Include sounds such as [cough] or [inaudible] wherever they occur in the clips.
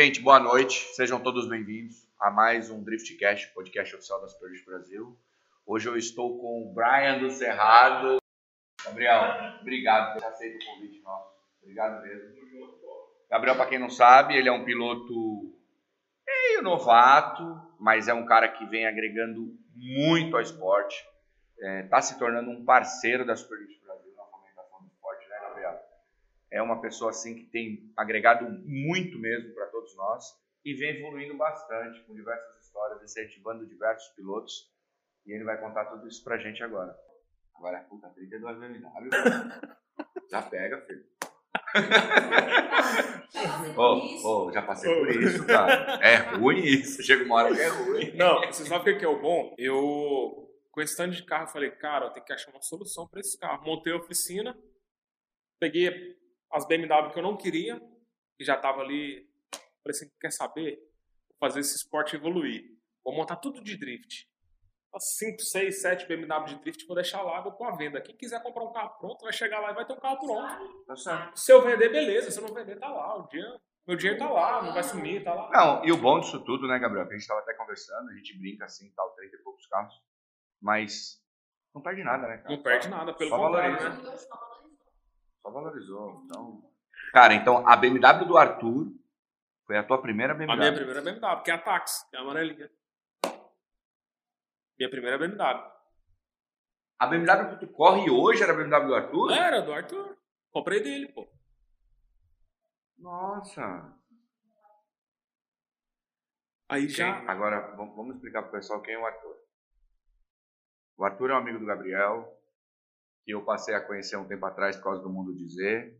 Gente, boa noite. Sejam todos bem-vindos a mais um Driftcast, podcast oficial da Super Brasil. Hoje eu estou com o Brian do Cerrado. Gabriel, obrigado por ter aceito o convite nosso. Obrigado mesmo. Gabriel, para quem não sabe, ele é um piloto meio novato, mas é um cara que vem agregando muito ao esporte. Está é, se tornando um parceiro da Super Brasil na fomentação do esporte, né, Gabriel? É uma pessoa assim que tem agregado muito mesmo para todos nós e vem evoluindo bastante com diversas histórias, incentivando diversos pilotos. E ele vai contar tudo isso pra gente agora. Agora, puta, 32 BMW. [laughs] Já pega, filho. oh, oh, já passei por isso, cara. É ruim isso. Chega uma hora que é ruim. Não, você sabe o que é o bom? Eu, com esse tanto de carro, falei, cara, eu tenho que achar uma solução para esse carro. Montei a oficina, peguei as BMW que eu não queria, que já tava ali. Falei assim, quer saber? Vou fazer esse esporte evoluir. Vou montar tudo de drift. 5, 6, 7 BMW de drift, vou deixar lá, vou pôr a venda. Quem quiser comprar um carro pronto, vai chegar lá e vai ter um carro pronto. Tá certo. Se eu vender, beleza. Se eu não vender, tá lá. O dia, meu dinheiro tá lá, não vai sumir, tá lá. Não, e o bom disso tudo, né, Gabriel? Que a gente tava até conversando, a gente brinca assim, tal, 30 e poucos carros. Mas não perde nada, né, cara? Não perde nada, pelo Só contrário, valoriza. né? Só valorizou. Então... Cara, então a BMW do Arthur foi a tua primeira BMW? A minha primeira BMW, que é a Taxi, é a amarelinha. Minha primeira BMW. A BMW que tu corre hoje era a BMW do Arthur? Era, do Arthur. Comprei dele, pô. Nossa. Aí quem? já. Agora, vamos explicar pro pessoal quem é o Arthur. O Arthur é um amigo do Gabriel, que eu passei a conhecer um tempo atrás por causa do Mundo Dizer,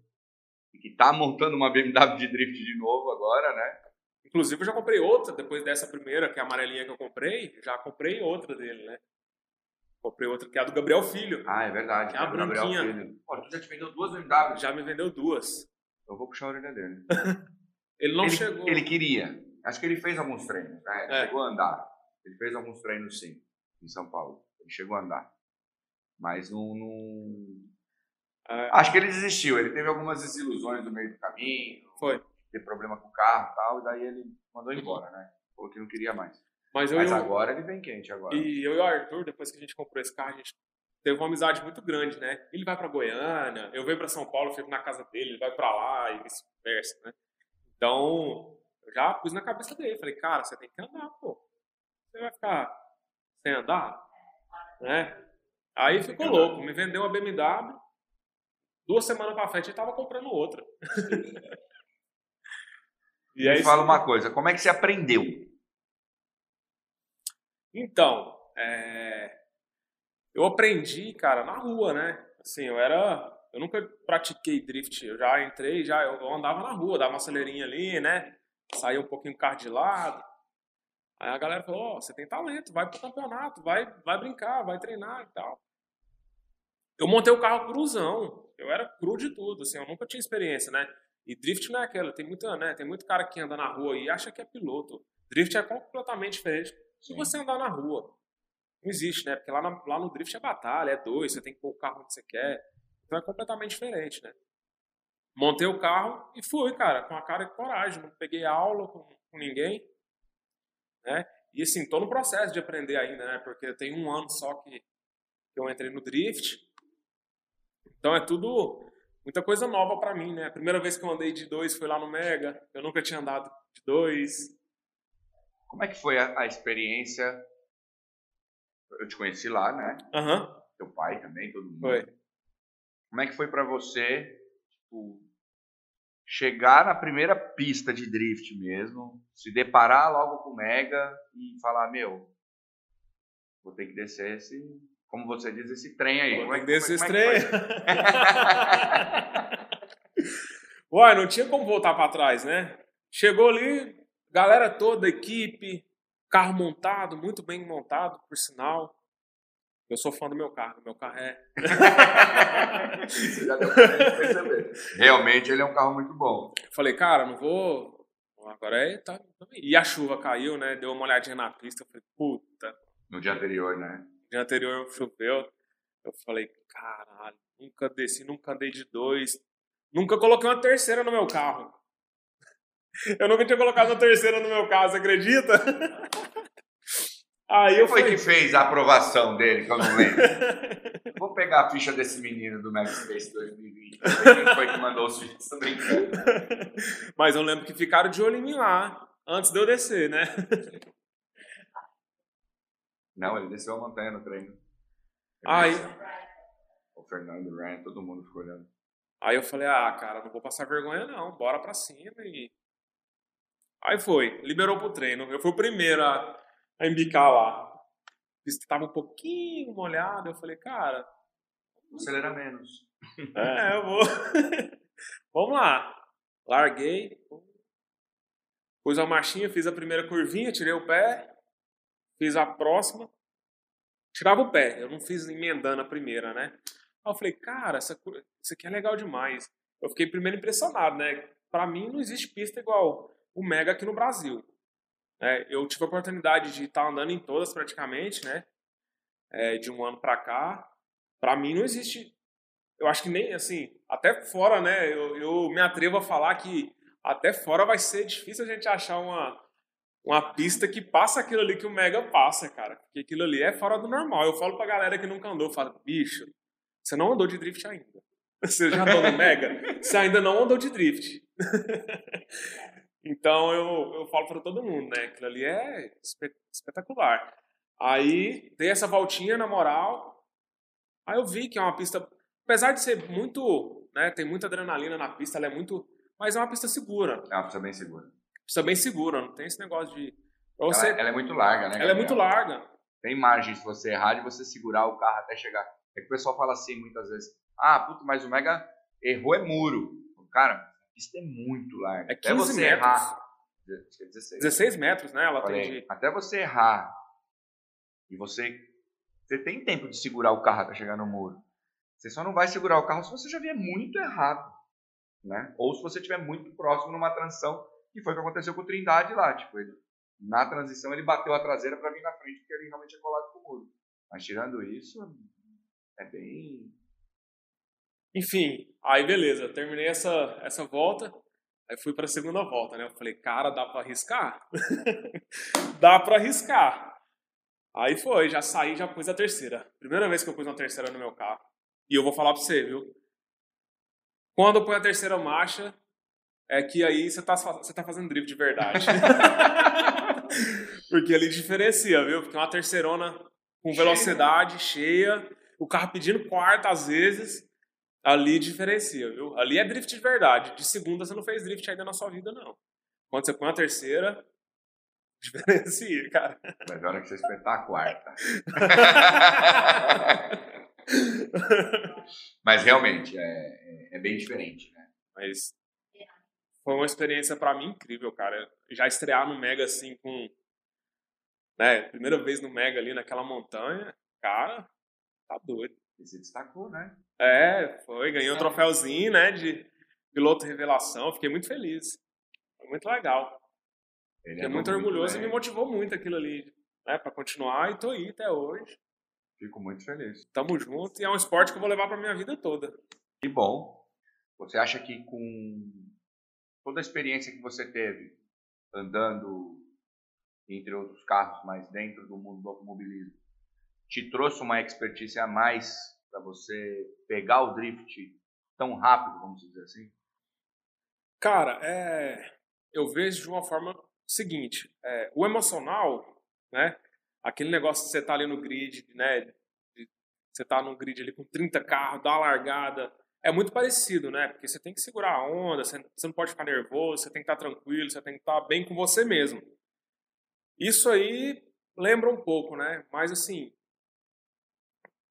e que tá montando uma BMW de drift de novo agora, né? Inclusive, eu já comprei outra depois dessa primeira, que é a amarelinha que eu comprei. Já comprei outra dele, né? Comprei outra que é a do Gabriel Filho. Ah, é verdade. Que é a branquinha. Pô, tu já te vendeu duas BMW? Já me vendeu duas. Eu vou puxar a orelha dele. [laughs] ele não ele, chegou. Ele queria. Acho que ele fez alguns treinos, né? Ele é. chegou a andar. Ele fez alguns treinos, sim, em São Paulo. Ele chegou a andar. Mas não. não... É. Acho que ele desistiu. Ele teve algumas desilusões no meio do caminho. Foi ter problema com o carro e tal, e daí ele mandou embora, né? Falou que não queria mais. Mas, Mas agora ele vem quente agora. E eu e o Arthur, depois que a gente comprou esse carro, a gente teve uma amizade muito grande, né? Ele vai para Goiânia, eu venho para São Paulo, fico na casa dele, ele vai para lá e vice-versa, né? Então, eu já pus na cabeça dele, falei, cara, você tem que andar, pô. Você vai ficar sem andar, né? Aí ficou louco, me vendeu uma BMW. Duas semanas pra frente ele tava comprando outra. [laughs] E aí, fala uma coisa, como é que você aprendeu? Então, é... eu aprendi, cara, na rua, né? Assim, eu era, eu nunca pratiquei drift, eu já entrei, já eu andava na rua, dava uma acelerinha ali, né? Saía um pouquinho o carro de lado. Aí a galera falou: "Ó, oh, você tem talento, vai pro campeonato, vai, vai brincar, vai treinar e tal". Eu montei o carro cruzão. Eu era cru de tudo, assim, eu nunca tinha experiência, né? E drift não é aquela, tem muita, né? Tem muito cara que anda na rua e acha que é piloto. Drift é completamente diferente se você andar na rua. Não existe, né? Porque lá, na, lá no drift é batalha, é dois, você tem que pôr o carro onde você quer. Então é completamente diferente, né? Montei o carro e fui, cara, com a cara e coragem. Não peguei aula com, com ninguém, né? E assim, tô no processo de aprender ainda, né? Porque tem um ano só que, que eu entrei no drift. Então é tudo muita coisa nova para mim, né? A primeira vez que eu andei de dois foi lá no Mega. Eu nunca tinha andado de dois. Como é que foi a, a experiência? Eu te conheci lá, né? Aham. Uhum. Teu pai também, todo mundo. Foi. Como é que foi para você, tipo, chegar na primeira pista de drift mesmo, se deparar logo com o Mega e falar, meu, vou ter que descer esse como você diz, esse trem aí. Como é, desse como é, trem. [laughs] Uai, não tinha como voltar para trás, né? Chegou ali, galera toda, equipe, carro montado, muito bem montado, por sinal. Eu sou fã do meu carro, meu carro é. Isso já deu pra perceber. Realmente ele é um carro muito bom. falei, cara, não vou. Agora é. Tá... E a chuva caiu, né? Deu uma olhadinha na pista. Eu falei, puta. No dia anterior, né? Dia anterior choveu. Eu falei, caralho, nunca desci, nunca andei de dois. Nunca coloquei uma terceira no meu carro. [laughs] Eu nunca tinha colocado a terceira no meu caso, acredita? [laughs] Aí Quem eu foi fui... que fez a aprovação dele, que eu não lembro? Vou pegar a ficha desse menino do Space 2020. Quem foi que mandou os vídeos? Brincando. [laughs] Mas eu lembro que ficaram de olho em mim lá, antes de eu descer, né? Não, ele desceu a montanha no treino. Aí... O Fernando, o Ryan, todo mundo ficou olhando. Aí eu falei, ah, cara, não vou passar vergonha não, bora pra cima e... Aí foi, liberou pro treino. Eu fui o primeiro a, a embicar lá. A pista tava um pouquinho molhada, eu falei, cara... Acelera menos. [laughs] É, eu vou... [laughs] Vamos lá. Larguei, pus a marchinha, fiz a primeira curvinha, tirei o pé, fiz a próxima, tirava o pé. Eu não fiz emendando a primeira, né? Aí eu falei, cara, essa, isso aqui é legal demais. Eu fiquei primeiro impressionado, né? Para mim não existe pista igual o Mega aqui no Brasil. É, eu tive a oportunidade de estar andando em todas praticamente, né? É, de um ano para cá. Para mim não existe. Eu acho que nem assim, até fora, né? Eu, eu me atrevo a falar que até fora vai ser difícil a gente achar uma, uma pista que passa aquilo ali que o Mega passa, cara. Porque aquilo ali é fora do normal. Eu falo pra galera que nunca andou, eu falo, bicho, você não andou de drift ainda. [laughs] Você já andou no Mega? Você ainda não andou de drift. [laughs] então eu, eu falo para todo mundo, né? Aquilo ali é espetacular. Aí dei essa voltinha na moral. Aí eu vi que é uma pista, apesar de ser muito, né? Tem muita adrenalina na pista, ela é muito, mas é uma pista segura. É uma pista bem segura. Pista bem segura, não tem esse negócio de. Você... Ela, ela, é muito larga, né? Ela é muito larga. Tem margem se você errar de você segurar o carro até chegar. É que o pessoal fala assim muitas vezes: ah, puto, mas o Mega errou é muro. Cara, a pista é muito larga. É 15 até você metros. errar. 16. 16 metros, né? Ela Falei, tem de... Até você errar e você. Você tem tempo de segurar o carro até chegar no muro. Você só não vai segurar o carro se você já vier muito errado. Né? Ou se você estiver muito próximo numa transição, que foi o que aconteceu com o Trindade lá. Tipo, ele, na transição ele bateu a traseira para vir na frente, porque ele realmente é colado com o muro. Mas tirando isso, é bem. Enfim, aí beleza, terminei essa, essa volta, aí fui para a segunda volta, né? Eu falei, cara, dá para arriscar? [laughs] dá para arriscar. Aí foi, já saí, já pus a terceira. Primeira vez que eu pus uma terceira no meu carro. E eu vou falar para você, viu? Quando eu ponho a terceira marcha, é que aí você tá, você tá fazendo drift de verdade. [laughs] [laughs] Porque ali diferencia, viu? Porque é uma terceirona com velocidade cheia, cheia o carro pedindo quarta às vezes, ali diferencia, viu? Ali é drift de verdade. De segunda você não fez drift ainda na sua vida, não. Quando você põe a terceira, [laughs] diferencia, cara. Mas na hora que você espetar a quarta. Mas realmente, é, é, é, bem diferente, né? Mas foi uma experiência para mim incrível, cara. Já estrear no Mega assim com. Né, primeira vez no Mega ali naquela montanha, cara, Tá doido. E se destacou, né? É, foi. Ganhou um troféuzinho, né? De piloto revelação. Fiquei muito feliz. Foi muito legal. Ele Fiquei muito orgulhoso muito e me motivou muito aquilo ali. Né, pra continuar e tô aí até hoje. Fico muito feliz. Tamo junto e é um esporte que eu vou levar pra minha vida toda. Que bom. Você acha que com toda a experiência que você teve andando entre outros carros, mas dentro do mundo do automobilismo, te trouxe uma expertise a mais para você pegar o drift tão rápido, vamos dizer assim? Cara, é, eu vejo de uma forma seguinte: é, o emocional, né? Aquele negócio de você tá ali no grid, né? Você tá no grid ali com 30 carros, dá a largada. É muito parecido, né? Porque você tem que segurar a onda, você, não pode ficar nervoso, você tem que estar tá tranquilo, você tem que estar tá bem com você mesmo. Isso aí lembra um pouco, né? Mas assim,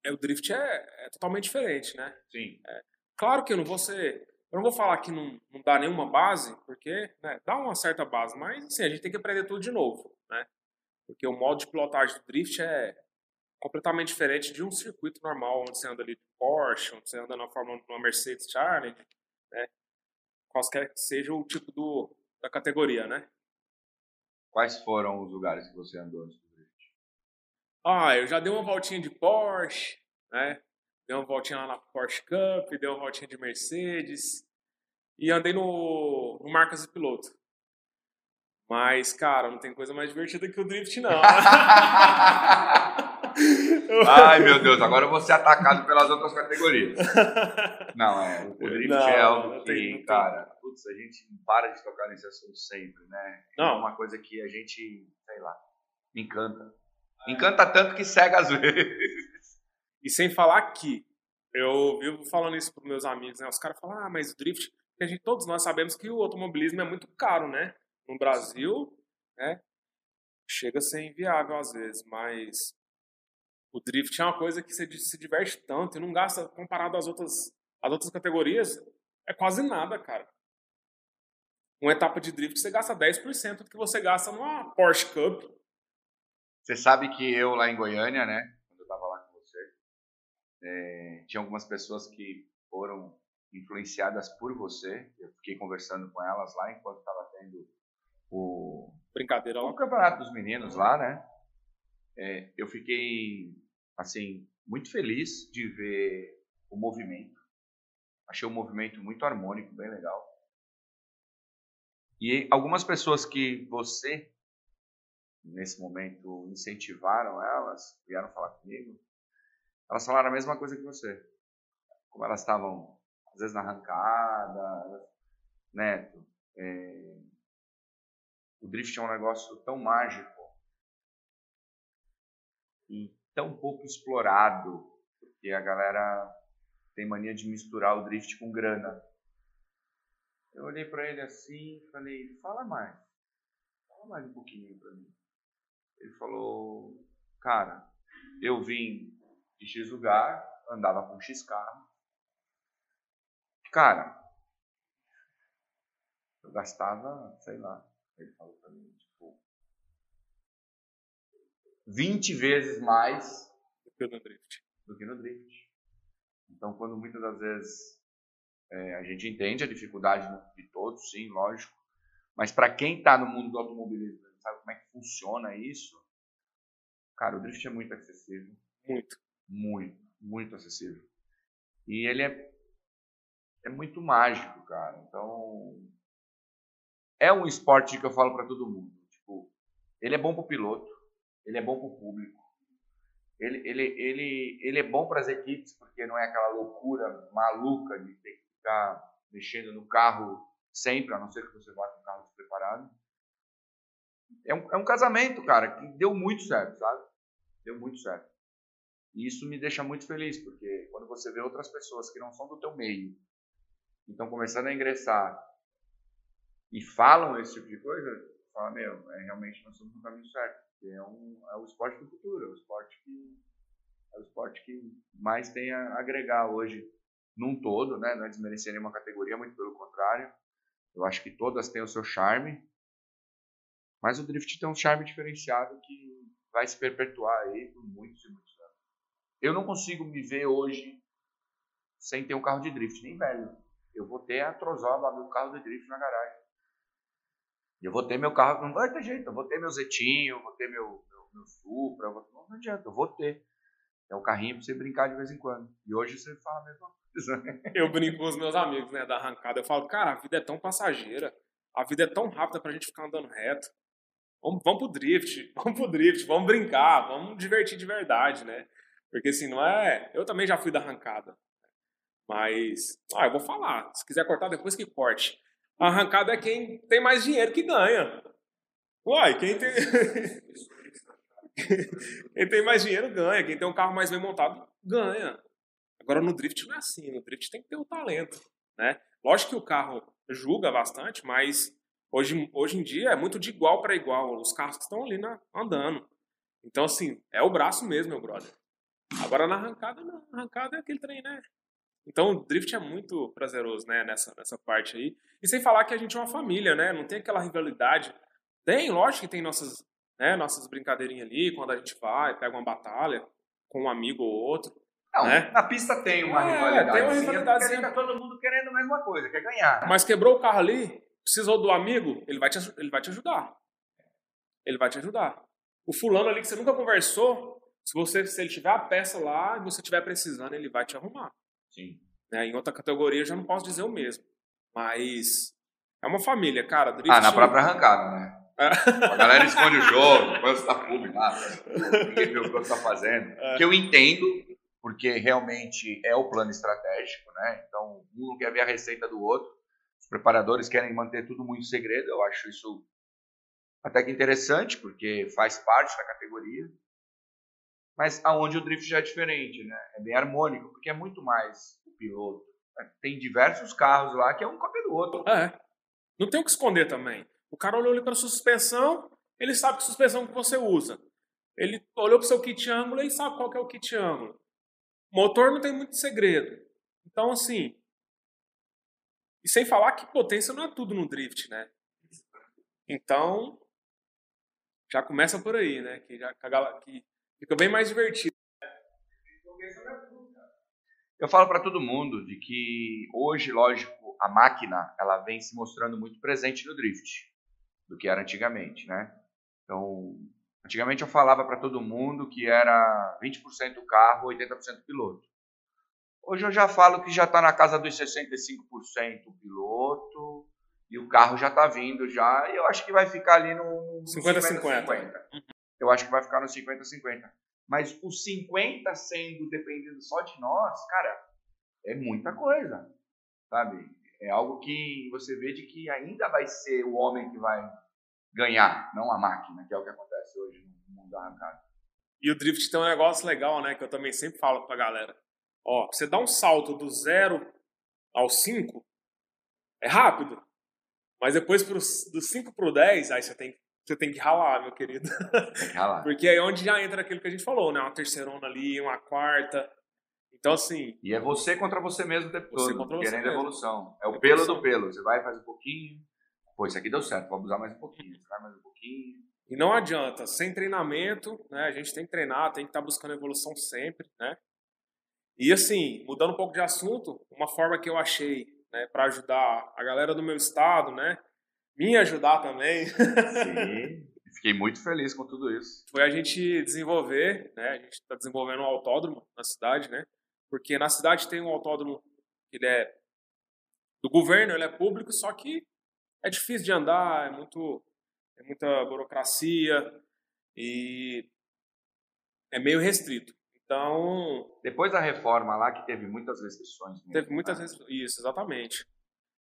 é, o drift é, é, totalmente diferente, né? Sim. É, claro que eu não vou ser. Eu não vou falar que não, não dá nenhuma base, porque né, dá uma certa base, mas assim, a gente tem que aprender tudo de novo, né? Porque o modo de pilotagem do drift é completamente diferente de um circuito normal, onde você anda ali de Porsche, onde você anda na Fórmula numa Mercedes Challenge, né? Qualquer que seja o tipo do, da categoria, né? Quais foram os lugares que você andou antes ah, eu já dei uma voltinha de Porsche, né? Dei uma voltinha lá na Porsche Cup, dei uma voltinha de Mercedes e andei no, no Marcas e Piloto. Mas, cara, não tem coisa mais divertida que o drift, não. [laughs] [laughs] Ai, meu Deus, agora eu vou ser atacado pelas outras categorias. Não, é, o drift não, é algo que, cara, putz, a gente para de tocar nesse assunto sempre, né? É não. É uma coisa que a gente, sei lá, encanta. Encanta tanto que cega às [laughs] vezes. E sem falar que, eu vivo falando isso para meus amigos, né? Os caras falam, ah, mas o drift, a gente, todos nós sabemos que o automobilismo é muito caro, né? No Brasil, né? Chega a ser inviável às vezes, mas o drift é uma coisa que você se diverte tanto e não gasta, comparado às outras, às outras categorias, é quase nada, cara. Uma etapa de drift você gasta 10% do que você gasta numa Porsche Cup. Você sabe que eu lá em Goiânia, né, quando eu estava lá com você, é, tinha algumas pessoas que foram influenciadas por você. Eu fiquei conversando com elas lá enquanto estava tendo o brincadeira o campeonato dos meninos lá, né? É, eu fiquei assim muito feliz de ver o movimento. Achei o movimento muito harmônico, bem legal. E algumas pessoas que você nesse momento incentivaram elas, vieram falar comigo, elas falaram a mesma coisa que você. Como elas estavam às vezes na arrancada, neto, é, o drift é um negócio tão mágico e tão pouco explorado, porque a galera tem mania de misturar o drift com grana. Eu olhei para ele assim e falei, fala mais, fala mais um pouquinho para mim. Ele falou, cara, eu vim de X lugar, andava com X carro. Cara, eu gastava, sei lá, ele falou para mim, 20 vezes mais do que no drift. Que no drift. Então, quando muitas das vezes é, a gente entende a dificuldade de todos, sim, lógico, mas para quem está no mundo do automobilismo, sabe como é que funciona isso, cara, o drift é muito acessível. Muito. Muito, muito acessível. E ele é, é muito mágico, cara. Então, é um esporte que eu falo para todo mundo. Tipo, ele é bom para o piloto, ele é bom para o público. Ele, ele, ele, ele é bom para as equipes, porque não é aquela loucura maluca de ter que ficar mexendo no carro sempre, a não ser que você vá com o carro despreparado. É um, é um casamento, cara, que deu muito certo, sabe? Deu muito certo. E isso me deixa muito feliz, porque quando você vê outras pessoas que não são do teu meio, estão começando a ingressar e falam esse tipo de coisa, fala, meu, é, realmente nós estamos no caminho certo é, um, é o esporte do futuro, é o esporte que é o esporte que mais tem a agregar hoje num todo, né? Não é desmerecer nenhuma categoria, muito pelo contrário. Eu acho que todas têm o seu charme, mas o drift tem um charme diferenciado que vai se perpetuar aí por muitos e muitos anos. Eu não consigo me ver hoje sem ter um carro de drift, nem velho. Eu vou ter a trozoba do carro de drift na garagem. Eu vou ter meu carro, não vai ter jeito, eu vou ter meu Zetinho, vou ter meu, meu, meu Supra, vou, não adianta, eu vou ter. É um carrinho pra você brincar de vez em quando. E hoje você fala a mesma coisa. Né? Eu brinco com os meus amigos, né, da arrancada. Eu falo, cara, a vida é tão passageira, a vida é tão rápida pra gente ficar andando reto. Vamos, vamos pro drift, [laughs] vamos pro drift, vamos brincar, vamos divertir de verdade, né? Porque assim, não é. Eu também já fui da arrancada. Mas, ah, eu vou falar. Se quiser cortar, depois que corte. A arrancada é quem tem mais dinheiro que ganha. Uai, quem tem. [laughs] quem tem mais dinheiro ganha. Quem tem um carro mais bem montado ganha. Agora no drift não é assim. No drift tem que ter o talento. Né? Lógico que o carro julga bastante, mas hoje, hoje em dia é muito de igual para igual. Os carros estão ali na, andando. Então, assim, é o braço mesmo, meu brother. Agora na arrancada, não. Na arrancada é aquele trem, né? Então o drift é muito prazeroso, né, nessa, nessa parte aí. E sem falar que a gente é uma família, né? Não tem aquela rivalidade. Tem, lógico que tem nossas, né, nossas brincadeirinhas ali, quando a gente vai, pega uma batalha com um amigo ou outro. Não, né? na pista tem uma é, rivalidade. Tem uma rivalidade. Porque tá todo mundo querendo a mesma coisa, quer ganhar. Mas quebrou o carro ali, precisou do amigo, ele vai te, ele vai te ajudar. Ele vai te ajudar. O fulano ali que você nunca conversou, se você se ele tiver a peça lá e você estiver precisando, ele vai te arrumar. Sim. Né? Em outra categoria eu já não posso dizer o mesmo. Mas é uma família, cara. Drift... Ah, na própria arrancada, né? [laughs] A galera esconde o jogo, quando está público lá, ninguém vê o que você está fazendo. É. Que eu entendo, porque realmente é o plano estratégico, né? Então, um não quer ver a receita do outro. Os preparadores querem manter tudo muito segredo. Eu acho isso até que interessante, porque faz parte da categoria. Mas aonde o drift já é diferente, né? É bem harmônico, porque é muito mais o piloto. Tem diversos carros lá que é um cópia do outro. É. Não tem o que esconder também. O cara olhou ali para sua suspensão, ele sabe que suspensão que você usa. Ele olhou para o seu kit ângulo e sabe qual que é o kit ângulo. Motor não tem muito segredo. Então, assim. E sem falar que potência não é tudo no drift, né? Então. Já começa por aí, né? Que, já, a que fica bem mais divertido. Eu falo para todo mundo de que hoje, lógico, a máquina ela vem se mostrando muito presente no drift do que era antigamente, né? Então, antigamente eu falava para todo mundo que era 20% carro, 80% piloto. Hoje eu já falo que já está na casa dos 65% o piloto e o carro já está vindo já. E eu acho que vai ficar ali no no 50-50. 50-50. Eu acho que vai ficar no 50-50. Mas o 50 sendo dependendo só de nós, cara, é muita coisa, sabe? É algo que você vê de que ainda vai ser o homem que vai ganhar, não a máquina, que é o que acontece hoje no mundo da arrancada. E o drift tem um negócio legal, né? Que eu também sempre falo pra galera. Ó, você dá um salto do zero ao 5, é rápido. Mas depois pro, do 5 pro 10, aí você tem, você tem que ralar, meu querido. Tem que ralar. Porque aí é onde já entra aquilo que a gente falou, né? Uma terceirona ali, uma quarta. Então, assim, E é você contra você mesmo o tempo Você todo, contra você querendo evolução. É o Evolução. pelo do pelo. Você vai faz um pouquinho. Pô, isso aqui deu certo, vou abusar mais um pouquinho. Você vai mais um pouquinho. E não adianta, sem treinamento, né? A gente tem que treinar, tem que estar buscando evolução sempre, né? E assim, mudando um pouco de assunto, uma forma que eu achei, né, para ajudar a galera do meu estado, né, me ajudar também, Sim. Fiquei muito feliz com tudo isso. foi a gente desenvolver, né? A gente está desenvolvendo um autódromo na cidade, né? Porque na cidade tem um autódromo que ele é do governo, ele é público, só que é difícil de andar, é muito é muita burocracia e é meio restrito. Então, Depois da reforma lá, que teve muitas restrições. mesmo, teve muitas né? vezes isso, exatamente.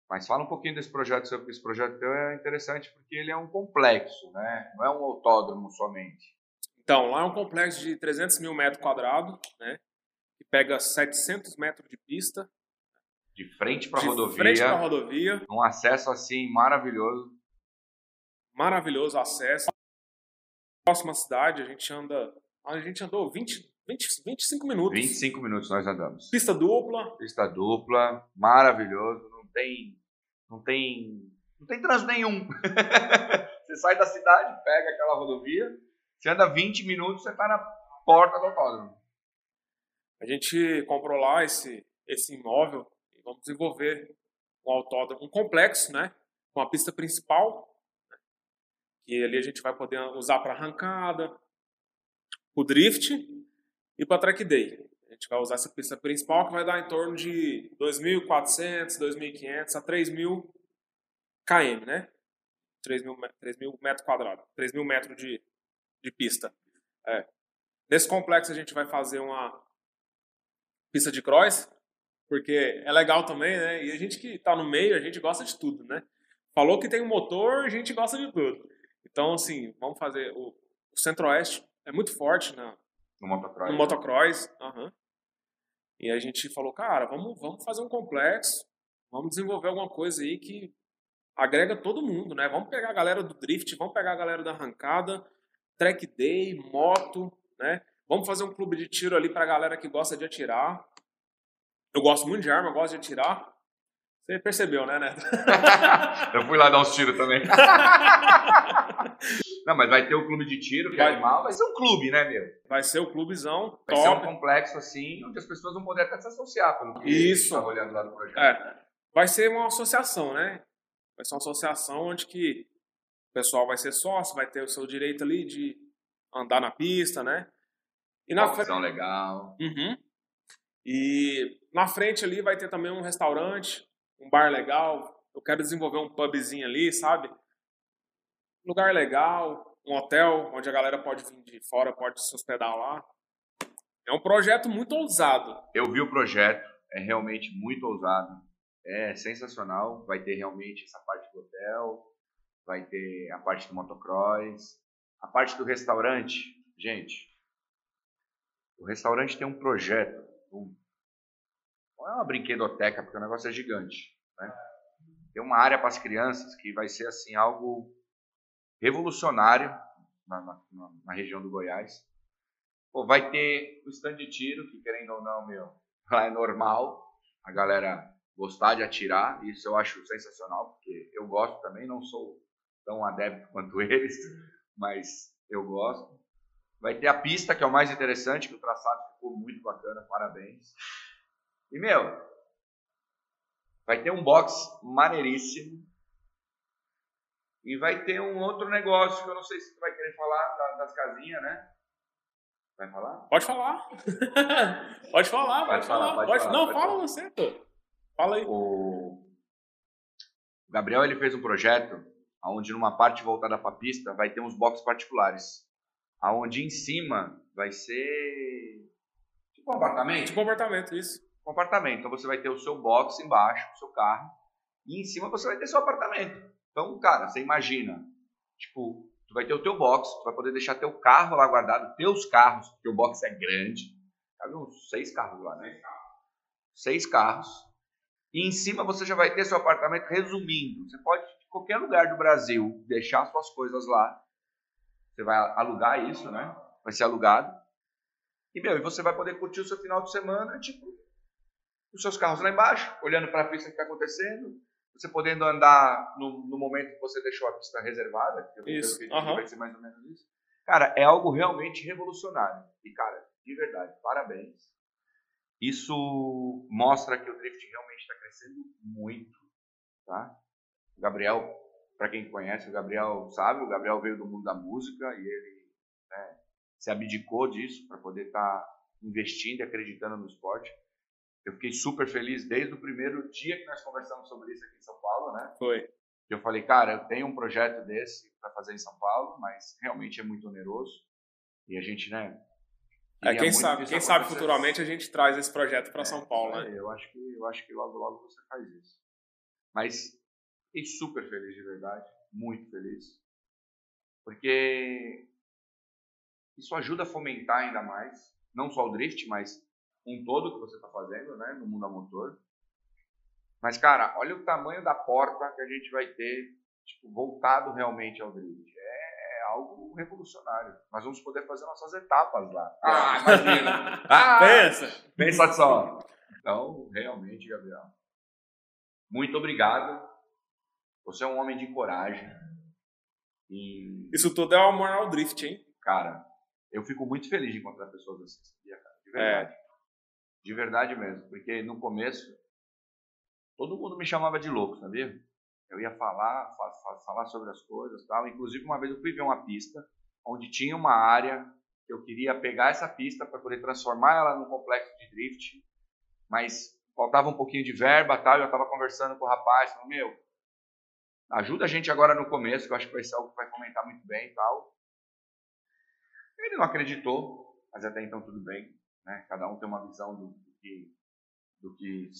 Mas fala um pouquinho desse projeto seu, porque esse projeto teu é interessante porque ele é um complexo, né? Não é um autódromo somente. Então, lá é um complexo de 300 mil metros quadrados, né? Que pega 700 metros de pista, De frente para de rodovia, frente para a rodovia, um acesso assim maravilhoso. maravilhoso acesso. Próxima cidade, a gente anda. A gente andou 20, 20, 25 minutos. 25 minutos nós andamos. Pista dupla. Pista dupla, maravilhoso, não tem não tem não tem trânsito nenhum. [laughs] você sai da cidade, pega aquela rodovia, você anda 20 minutos, você tá na porta do autódromo. A gente comprou lá esse, esse imóvel e vamos desenvolver um autódromo, um complexo, né? Com a pista principal, que ali a gente vai poder usar para arrancada, o drift e para track day. A gente vai usar essa pista principal que vai dar em torno de 2.400, 2.500 a 3.000 km, né? 3.000 me- 3.000 metros quadrados, 3.000 metros de, de pista. É. Nesse complexo a gente vai fazer uma pista de cross, porque é legal também, né? E a gente que tá no meio, a gente gosta de tudo, né? Falou que tem um motor, a gente gosta de tudo. Então, assim, vamos fazer. O, o Centro-Oeste é muito forte na, No motocross. no motocross. aham. E a gente falou, cara, vamos, vamos fazer um complexo, vamos desenvolver alguma coisa aí que agrega todo mundo, né? Vamos pegar a galera do drift, vamos pegar a galera da arrancada, track day, moto, né? Vamos fazer um clube de tiro ali pra galera que gosta de atirar. Eu gosto muito de arma, gosto de atirar. Você percebeu, né, Neto? [laughs] Eu fui lá dar uns tiros também. [laughs] Não, mas vai ter o clube de tiro, que é Vai. animal. Vai ser um clube, né, meu? Vai ser o clubezão Vai ser um top. complexo assim, onde as pessoas vão poder até se associar, pelo que Isso. estava olhando lá do projeto. É, vai ser uma associação, né? Vai ser uma associação onde que o pessoal vai ser sócio, vai ter o seu direito ali de andar na pista, né? E na frente. Legal. Uhum. E na frente ali vai ter também um restaurante, um bar legal. Eu quero desenvolver um pubzinho ali, sabe? Lugar legal, um hotel onde a galera pode vir de fora, pode se hospedar lá. É um projeto muito ousado. Eu vi o projeto, é realmente muito ousado. É sensacional. Vai ter realmente essa parte do hotel, vai ter a parte do motocross, a parte do restaurante. Gente, o restaurante tem um projeto. Um, não é uma brinquedoteca, porque o negócio é gigante. Né? Tem uma área para as crianças que vai ser assim algo revolucionário na, na, na região do Goiás. Pô, vai ter o stand de tiro, que querendo ou não, meu, [laughs] é normal a galera gostar de atirar. Isso eu acho sensacional, porque eu gosto também, não sou tão adepto [laughs] quanto eles, mas eu gosto. Vai ter a pista, que é o mais interessante, que o traçado ficou muito bacana, parabéns. E, meu, vai ter um box maneiríssimo. E vai ter um outro negócio que eu não sei se tu vai querer falar das casinhas, né? Vai falar? Pode falar. [laughs] pode falar, pode, pode falar. falar. Pode, pode falar, Não, pode fala falar. você, pô. Fala aí. O Gabriel ele fez um projeto onde numa parte voltada para a pista vai ter uns boxes particulares. Aonde em cima vai ser tipo um apartamento. Tipo um apartamento, isso. Um apartamento. Então você vai ter o seu box embaixo, o seu carro, e em cima você vai ter seu apartamento. Então, cara, você imagina, tipo, tu vai ter o teu box, tu vai poder deixar teu carro lá guardado, teus carros, o box é grande. Cabe uns seis carros lá, né? Seis carros. E em cima você já vai ter seu apartamento. Resumindo, você pode, de qualquer lugar do Brasil, deixar suas coisas lá. Você vai alugar isso, né? Vai ser alugado. E, meu, e você vai poder curtir o seu final de semana, tipo, os seus carros lá embaixo, olhando para a pista que está acontecendo, você podendo andar no, no, momento que você deixou a pista reservada, que isso. Que uhum. vai ser mais ou menos isso. Cara, é algo realmente revolucionário. E, cara, de verdade, parabéns. Isso mostra que o drift realmente está crescendo muito, tá? O Gabriel, para quem conhece, o Gabriel sabe, o Gabriel veio do mundo da música e ele né, se abdicou disso para poder estar tá investindo e acreditando no esporte. Eu fiquei super feliz desde o primeiro dia que nós conversamos sobre isso aqui em São Paulo, né? Foi. Eu falei, cara, eu tenho um projeto desse para fazer em São Paulo, mas realmente é muito oneroso. E a gente, né? É, quem sabe, quem sabe futuramente a gente traz esse projeto para é, São Paulo, né? É, eu acho que eu acho que logo logo você faz isso. Mas fiquei super feliz de verdade, muito feliz, porque isso ajuda a fomentar ainda mais, não só o drift, mas um todo que você está fazendo, né, no mundo a motor. Mas, cara, olha o tamanho da porta que a gente vai ter, tipo, voltado realmente ao drift. É, é algo revolucionário. Nós vamos poder fazer nossas etapas lá. Ah, imagina! [laughs] ah, pensa! Pensa só! Então, realmente, Gabriel, muito obrigado. Você é um homem de coragem. E... Isso tudo é o amor ao drift, hein? Cara, eu fico muito feliz de encontrar pessoas assim, cara. De verdade. É. De verdade mesmo. Porque no começo, todo mundo me chamava de louco, sabia? Eu ia falar, falar sobre as coisas tal. Inclusive, uma vez eu fui ver uma pista onde tinha uma área que eu queria pegar essa pista para poder transformar ela num complexo de drift, mas faltava um pouquinho de verba tal. Eu estava conversando com o rapaz, falando, meu, ajuda a gente agora no começo, que eu acho que vai ser algo que vai fomentar muito bem tal. Ele não acreditou, mas até então tudo bem. Né? Cada um tem uma visão do, do, que, do, que,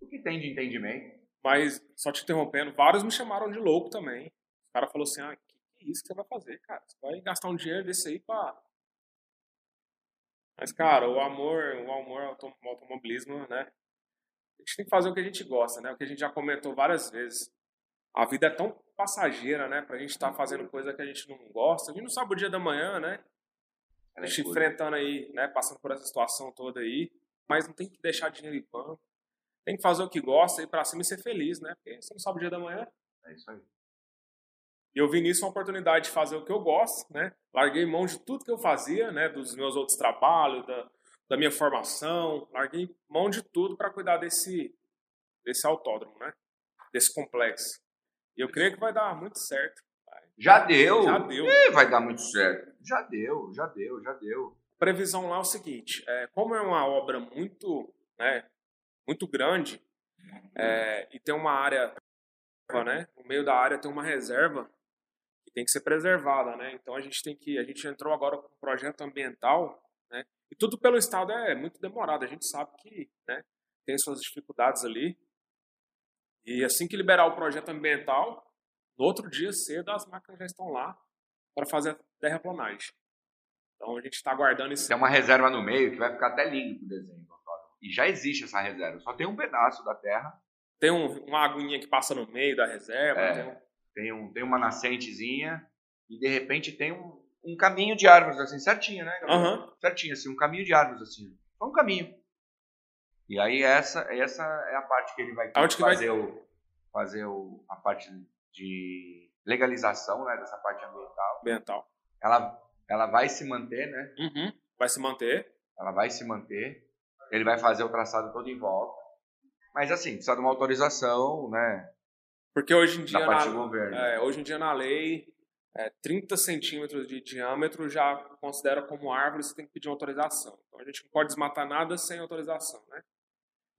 do que tem de entendimento. Mas, só te interrompendo, vários me chamaram de louco também. O cara falou assim, ah, que, é isso que você vai fazer, cara? Você vai gastar um dinheiro desse aí pra... Mas, cara, o amor, o amor ao automobilismo, né? A gente tem que fazer o que a gente gosta, né? O que a gente já comentou várias vezes. A vida é tão passageira, né? Pra gente estar tá fazendo coisa que a gente não gosta. A gente não sabe o dia da manhã, né? A gente é enfrentando aí, né, passando por essa situação toda aí, mas não tem que deixar dinheiro em banco. Tem que fazer o que gosta, ir para cima e ser feliz, né? Porque você não sabe o dia da manhã. É isso aí. E eu vi nisso uma oportunidade de fazer o que eu gosto, né? Larguei mão de tudo que eu fazia, né? Dos meus outros trabalhos, da, da minha formação. Larguei mão de tudo para cuidar desse, desse autódromo, né? Desse complexo. E eu creio que vai dar muito certo. Já deu. Já deu. Vai dar muito certo. Já deu, já deu, já deu. Previsão lá é o seguinte: é, como é uma obra muito, né, muito grande é, e tem uma área, né, no meio da área tem uma reserva, tem que ser preservada, né? Então a gente tem que, a gente entrou agora com um projeto ambiental, né? E tudo pelo estado é muito demorado. A gente sabe que, né? Tem suas dificuldades ali. E assim que liberar o projeto ambiental, no outro dia cedo as máquinas já estão lá para fazer a terraplanagem. Então a gente está aguardando isso. Tem uma reserva no meio que vai ficar até lindo o desenho. E já existe essa reserva. Só tem um pedaço da terra. Tem um, uma aguinha que passa no meio da reserva. É, tem, um... tem, um, tem uma nascentezinha e de repente tem um, um caminho de árvores assim, certinho, né? Uhum. Certinho, assim, um caminho de árvores assim. Só um caminho. E aí essa, essa é a parte que ele vai Aonde fazer, vai... O, fazer o, a parte de legalização, né? Dessa parte ambiental. Ambiental. Ela, ela vai se manter, né? Uhum. Vai se manter. Ela vai se manter. Ele vai fazer o traçado todo em volta. Mas assim, precisa de uma autorização, né? Porque hoje em dia, da parte na, do governo. é, hoje em dia na lei, é, 30 centímetros de diâmetro já considera como árvore, você tem que pedir uma autorização. Então a gente não pode desmatar nada sem autorização, né?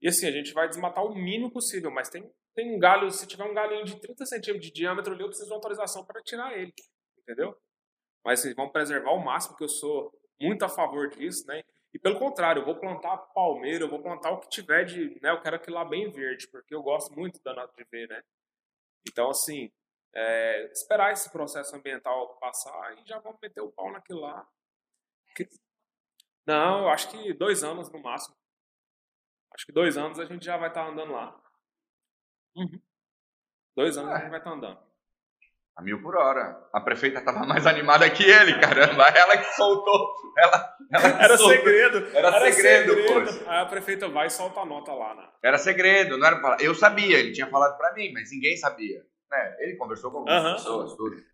E assim, a gente vai desmatar o mínimo possível, mas tem, tem um galho, se tiver um galinho de 30 centímetros de diâmetro ali, eu preciso de uma autorização para tirar ele, entendeu? Mas vocês vão preservar o máximo, que eu sou muito a favor disso, né? E pelo contrário, eu vou plantar palmeira, eu vou plantar o que tiver de. Né, eu quero aquilo lá bem verde, porque eu gosto muito da de ver, né? Então, assim, é, esperar esse processo ambiental passar e já vamos meter o pau naquilo lá. Não, eu acho que dois anos no máximo. Acho que dois anos a gente já vai estar tá andando lá. Uhum. Dois anos é. a gente vai estar tá andando. A mil por hora. A prefeita estava mais animada que ele, caramba. Ela que soltou. Ela, ela que era soltou. segredo. Era, era segredo, segredo. Aí a prefeita vai e solta a nota lá, né? Era segredo, não era pra falar. Eu sabia, ele tinha falado para mim, mas ninguém sabia. Né? Ele conversou com algumas uhum. pessoas, tudo.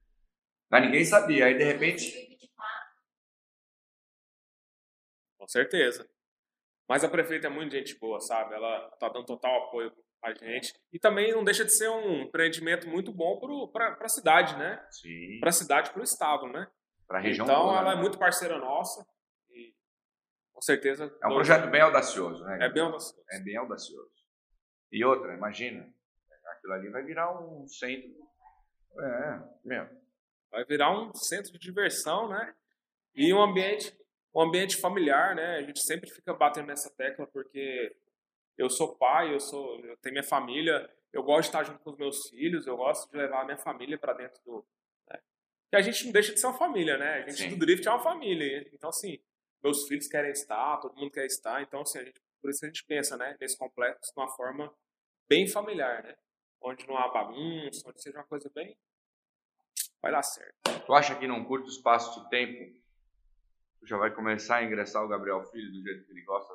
Mas ninguém sabia. Aí, de repente. Com certeza. Mas a prefeita é muito gente boa, sabe? Ela tá dando total apoio a gente. E também não deixa de ser um empreendimento muito bom para a cidade, né? Sim. Para a cidade, para o estado, né? Para a região Então, toda, ela né? é muito parceira nossa. E com certeza. É um projeto bem audacioso, né? É bem audacioso. É bem audacioso. E outra, imagina, aquilo ali vai virar um centro. É, mesmo. Vai virar um centro de diversão, né? E um ambiente, um ambiente familiar, né? A gente sempre fica batendo nessa tecla porque eu sou pai, eu sou, eu tenho minha família, eu gosto de estar junto com os meus filhos, eu gosto de levar a minha família para dentro do. Né? Que a gente não deixa de ser uma família, né? A gente Sim. do drift é uma família. Então, assim, meus filhos querem estar, todo mundo quer estar. Então, assim, a gente, por isso a gente pensa, né? Nesse complexo de uma forma bem familiar, né? Onde não há bagunça, onde seja uma coisa bem. Vai dar certo. Tu acha que num curto espaço de tempo tu já vai começar a ingressar o Gabriel Filho do jeito que ele gosta?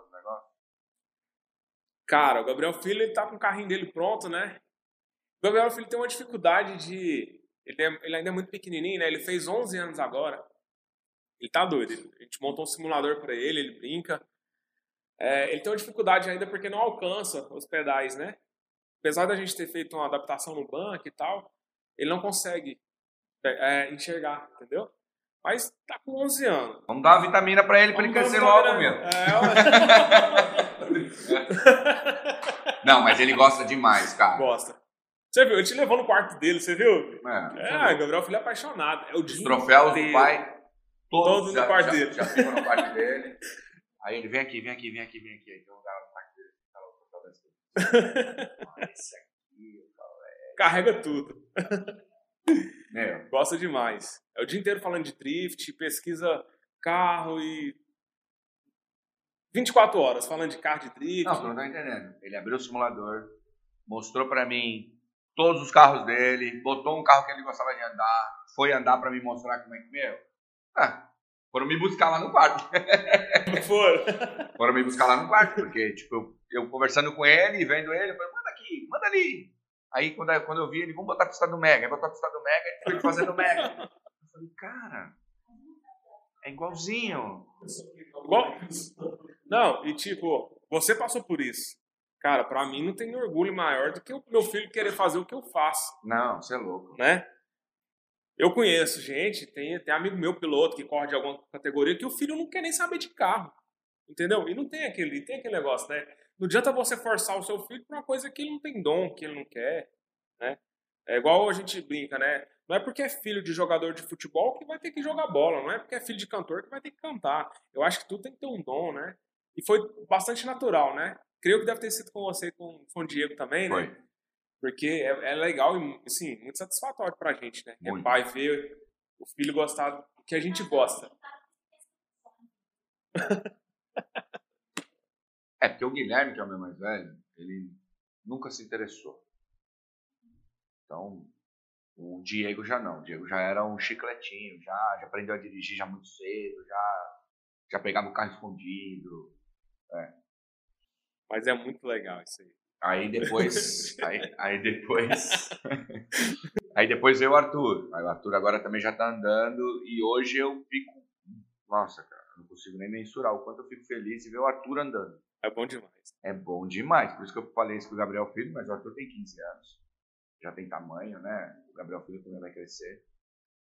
Cara, o Gabriel Filho ele tá com o carrinho dele pronto, né? O Gabriel Filho tem uma dificuldade de. Ele, é, ele ainda é muito pequenininho, né? Ele fez 11 anos agora. Ele tá doido. A gente montou um simulador para ele, ele brinca. É, ele tem uma dificuldade ainda porque não alcança os pedais, né? Apesar da gente ter feito uma adaptação no banco e tal, ele não consegue é, enxergar, entendeu? Mas tá com 11 anos. Vamos dar uma vitamina para ele para ele crescer logo mesmo. É, [laughs] [laughs] Não, mas ele gosta demais, cara. Gosta. Você viu? Ele te levou no quarto dele, você viu? É, É, Gabriel Filho é apaixonado. É o Os troféus do pai, todos, Todos no já, quarto já, dele. já ficam no quarto dele. Aí ele vem aqui, vem aqui, vem aqui, vem aqui. Aí tem um lugar no quarto dele. Fala o troféu. [laughs] Ah, Esse aqui, eu falo, é. Carrega tudo. Meu, Gosta demais. É o dia inteiro falando de drift, pesquisa carro e. 24 horas falando de carro de drift. Não, tu não tá entendendo. Ele abriu o simulador, mostrou pra mim todos os carros dele, botou um carro que ele gostava de andar, foi andar pra me mostrar como é que meu. Ah, foram me buscar lá no quarto. [laughs] Não for. [laughs] foram me buscar lá no quarto, porque tipo, eu, eu conversando com ele, vendo ele, eu falei, manda aqui, manda ali. Aí quando, eu- quando eu vi ele, vamos botar a pista do Mega, aí botou a pista do Mega, ele foi fazendo o Mega. Eu falei, cara, é igualzinho. Igual- Não, e tipo, você passou por isso. Cara, pra mim não tem orgulho maior do que o meu filho querer fazer o que eu faço, Não, você é louco. né? Eu conheço gente, tem, tem amigo meu piloto que corre de alguma categoria que o filho não quer nem saber de carro. Entendeu? E não tem aquele, tem aquele negócio, né? Não adianta você forçar o seu filho pra uma coisa que ele não tem dom, que ele não quer, né? É igual a gente brinca, né? Não é porque é filho de jogador de futebol que vai ter que jogar bola, não é porque é filho de cantor que vai ter que cantar. Eu acho que tudo tem que ter um dom, né? E foi bastante natural, né? Creio que deve ter sido com você com, com o Diego também, né? Foi. Porque é, é legal e, assim, muito satisfatório pra gente, né? É Muito. pai ver o filho gostar do que a gente gosta. É, porque o Guilherme, que é o meu mais velho, ele nunca se interessou. Então, o Diego já não. O Diego já era um chicletinho, já, já aprendeu a dirigir já muito cedo, já, já pegava o carro escondido. Mas é muito legal isso aí. Aí depois. [laughs] aí, aí depois. [laughs] aí depois veio o Arthur. Aí o Arthur agora também já tá andando. E hoje eu fico. Nossa, cara, não consigo nem mensurar o quanto eu fico feliz de ver o Arthur andando. É bom demais. É bom demais. Por isso que eu falei isso pro Gabriel Filho, mas o Arthur tem 15 anos. Já tem tamanho, né? O Gabriel Filho também vai crescer.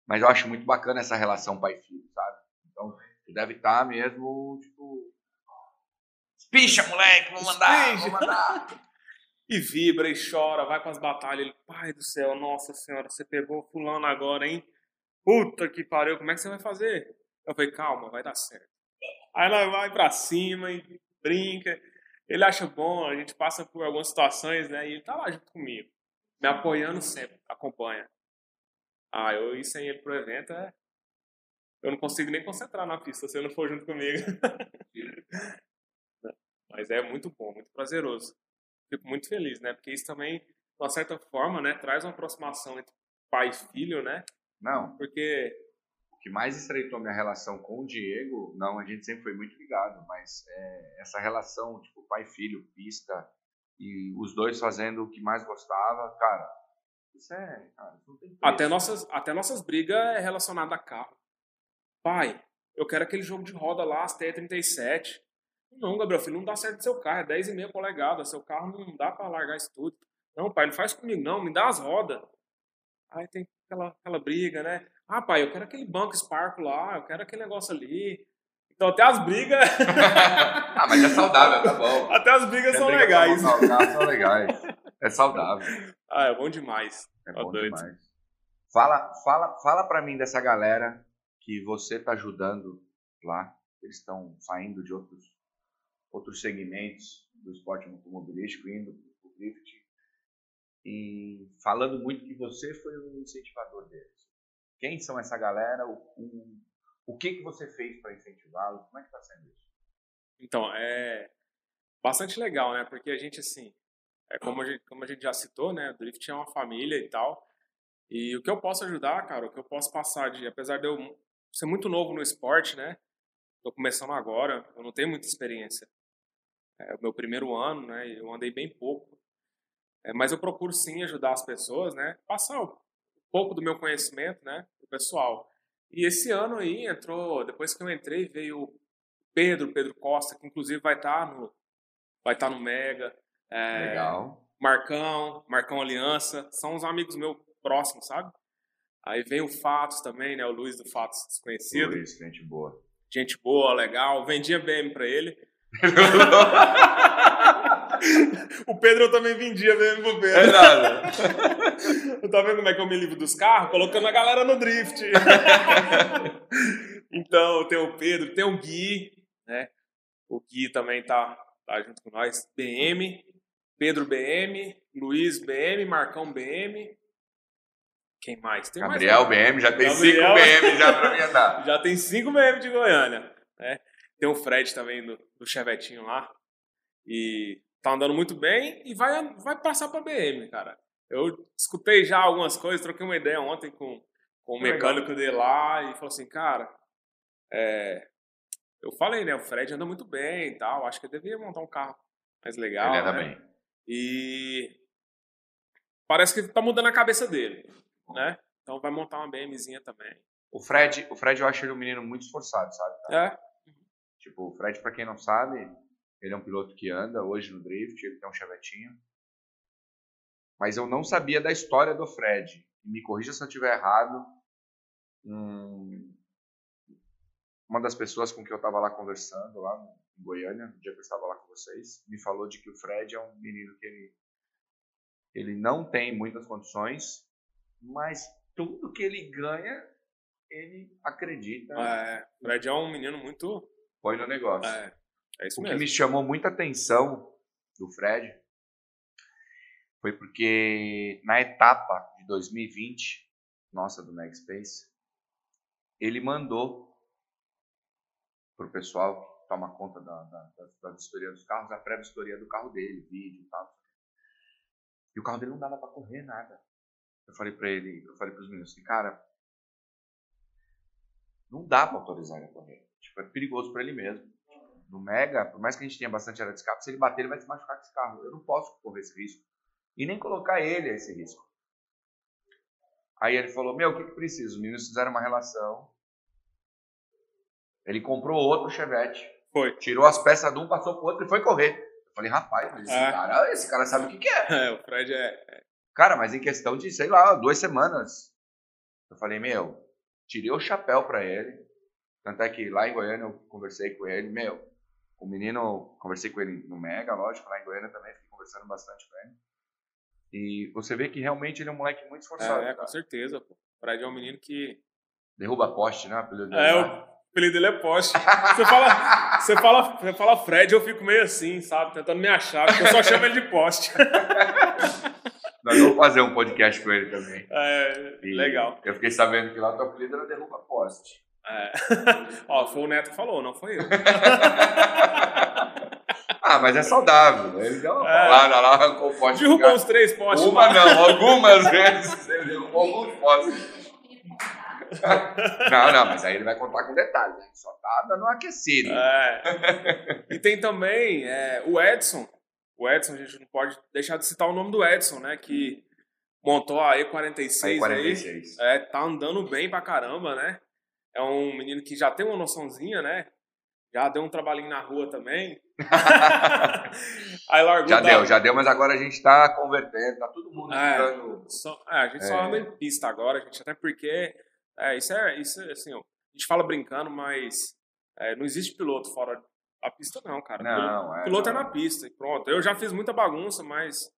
Mas eu acho muito bacana essa relação pai-filho, sabe? Então, tu deve estar mesmo, tipo. Espicha, moleque, vou mandar, vou mandar. [laughs] E vibra e chora, vai com as batalhas. Ele, pai do céu, nossa senhora, você pegou fulano agora, hein? Puta que pariu, como é que você vai fazer? Eu falei, calma, vai dar certo. Aí ela vai pra cima e brinca. Ele acha bom, a gente passa por algumas situações, né? E ele tá lá junto comigo, me apoiando sempre, acompanha. Ah, eu ir sem ele pro evento é. Eu não consigo nem concentrar na pista se ele não for junto comigo. [laughs] Mas é muito bom, muito prazeroso. Fico muito feliz, né? Porque isso também, de uma certa forma, né, traz uma aproximação entre pai e filho, né? Não, Porque o que mais estreitou minha relação com o Diego, não, a gente sempre foi muito ligado, mas é, essa relação, tipo, pai-filho, pista, e os dois fazendo o que mais gostava, cara, isso é. Cara, isso não tem preço. até nossas, até nossas brigas é relacionada a carro. Pai, eu quero aquele jogo de roda lá, as TE37. Não, Gabriel, filho, não dá certo seu carro, é 10,5 polegadas, seu carro não dá pra largar isso tudo. Não, pai, não faz comigo não, me dá as rodas. Aí tem aquela, aquela briga, né? Ah, pai, eu quero aquele banco Sparco lá, eu quero aquele negócio ali. Então até as brigas, [laughs] ah, mas é saudável, tá bom. [laughs] até as brigas são Quer dizer que legais. São legais. É saudável. [laughs] Ah, é bom demais. É Ó, bom doido. demais. Fala, fala, fala pra mim dessa galera que você tá ajudando lá. Eles estão saindo de outros, outros segmentos do esporte automobilístico, indo pro drift. E falando muito que você foi o incentivador deles. Quem são essa galera? O, o, o que, que você fez para incentivá-los? Como é que tá sendo isso? Então, é bastante legal, né? Porque a gente, assim, é como a gente, como a gente já citou, né? O Drift é uma família e tal. E o que eu posso ajudar, cara, o que eu posso passar de. Apesar de eu ser muito novo no esporte, né? Tô começando agora, eu não tenho muita experiência. É o meu primeiro ano, né? Eu andei bem pouco. É, mas eu procuro sim ajudar as pessoas, né? Passar um pouco do meu conhecimento, né? Pro pessoal. E esse ano aí entrou, depois que eu entrei, veio o Pedro, Pedro Costa, que inclusive vai estar no, vai estar no Mega. É, Legal. Marcão, Marcão Aliança, são uns amigos meus próximos, sabe? Aí vem o Fatos também, né? O Luiz do Fatos desconhecido. Luiz, gente boa. Gente boa, legal. Vendia BM pra ele. [laughs] o Pedro eu também vendia BM pro É Pedro. nada. Eu [laughs] tá vendo como é que eu me livro dos carros? Colocando a galera no drift. [laughs] então, tem o Pedro, tem o Gui, né? O Gui também tá, tá junto com nós. BM, Pedro BM, Luiz BM, Marcão BM. Quem mais? Tem mais Gabriel BM, já tem Gabriel. 5 BM já pra me andar. já tem 5 BM de Goiânia. Né? Tem o Fred também do, do Chevetinho lá. E tá andando muito bem e vai, vai passar pra BM, cara. Eu escutei já algumas coisas, troquei uma ideia ontem com, com o legal. mecânico dele lá e falou assim, cara, é, eu falei, né? O Fred anda muito bem e tal. Acho que ele devia montar um carro mais legal. Ele anda né? bem. E parece que tá mudando a cabeça dele, né? Então vai montar uma BMzinha também. O Fred, o Fred eu acho ele um menino muito esforçado, sabe? cara? É, Tipo, o Fred, pra quem não sabe, ele é um piloto que anda hoje no drift, ele tem um chavetinho. Mas eu não sabia da história do Fred. Me corrija se eu estiver errado. Hum, uma das pessoas com quem eu estava lá conversando, lá em Goiânia, no dia que eu estava lá com vocês, me falou de que o Fred é um menino que ele ele não tem muitas condições, mas tudo que ele ganha, ele acredita. É, o Fred é um menino muito. Põe no negócio. É, é isso o mesmo. que me chamou muita atenção do Fred foi porque na etapa de 2020, nossa, do Space, ele mandou pro pessoal que toma conta da, da, da, vistoria dos carros, a pré-vistoria do carro dele, vídeo e tal. E o carro dele não dava para correr nada. Eu falei para ele, eu falei para os meninos cara, não dá para autorizar ele a correr. Tipo, é perigoso para ele mesmo. No Mega, por mais que a gente tenha bastante área de escape, se ele bater, ele vai se machucar com esse carro. Eu não posso correr esse risco. E nem colocar ele a esse risco. Aí ele falou, meu, o que, que precisa? Os meninos fizeram uma relação. Ele comprou outro Chevette. Foi. Tirou as peças de um, passou pro outro e foi correr. Eu falei, rapaz, mas esse, É. cara, esse cara sabe o que, que é. É, [laughs] o Fred é. Cara, mas em questão de, sei lá, duas semanas. Eu falei, meu, tirei o chapéu pra ele. Tanto é que lá em Goiânia eu conversei com ele, meu, o menino, conversei com ele no Mega, lógico, lá em Goiânia também, fiquei conversando bastante com ele. E você vê que realmente ele é um moleque muito esforçado. É, é, com certeza, pô. O Fred é um menino que. Derruba poste, né? apelido dele É, o apelido dele é poste. Você fala, você fala, você fala Fred, eu fico meio assim, sabe? Tentando me achar, porque eu só chamo ele de poste. [laughs] Nós vamos fazer um podcast com ele também. É, E legal. Eu fiquei sabendo que lá o teu apelido era Derruba Poste. É. [laughs] Ó, foi o Neto que falou, não foi eu. [laughs] Ah, mas é saudável. Ele deu uma É. paulada lá, arrancou o poste. Derrubou os três postes. Uma não, algumas vezes ele derrubou alguns postes. [laughs] Não, não, mas aí ele vai contar com detalhes. Né? Só tá dando uma aquecida. É. E tem também é, o Edson. O Edson, a gente não pode deixar de citar o nome do Edson, né? Que montou a E46 Aí aí. 46. É, tá andando bem pra caramba, né? É um menino que já tem uma noçãozinha, né? Já deu um trabalhinho na rua também. [laughs] aí largou Já da- deu, já deu, mas agora a gente tá convertendo, tá todo mundo É. ficando. Só- é, a gente só É. anda em pista agora, gente, até porque é, isso é, isso é assim, ó, a gente fala brincando, mas é, não existe piloto fora da pista, não, cara. Não, é. piloto não. é na pista e pronto. Eu já fiz muita bagunça, mas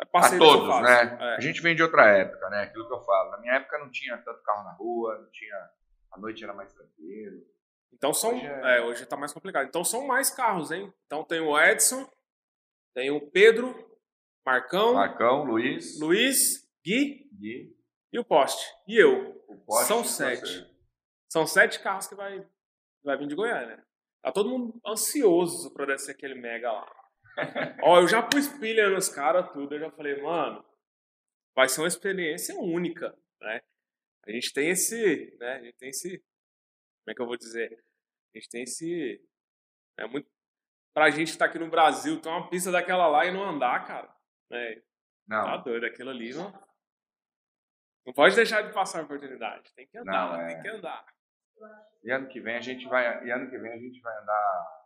é A passei todos, né? É. A gente vem de outra época, né? Aquilo que eu falo. Na minha época não tinha tanto carro na rua, não tinha. A noite era mais tranquilo. Então são, Hoje é- é, hoje tá mais complicado. Então são mais carros, hein? Então tem o Edson, tem o Pedro, Marcão, Marcão, Luiz, Luiz, Gui Gui, e o Poste. E eu. o Poste. São sete. você. São sete carros que vai, vai vir de Goiânia. Tá todo mundo ansioso pra descer aquele mega lá. [laughs] Ó, eu já pus pilha nos caras, tudo. Eu já falei, mano, vai ser uma experiência única, né? A gente tem esse, né? A gente tem esse, como é que eu vou dizer? A gente tem esse, é muito, pra gente que tá aqui no Brasil, ter uma pista daquela lá e não andar, cara, né? Não, Tá doido, aquilo ali não, não pode deixar de passar a oportunidade. Tem que andar, Não, é. tem que andar. E ano que vem a gente vai, e ano que vem a gente vai andar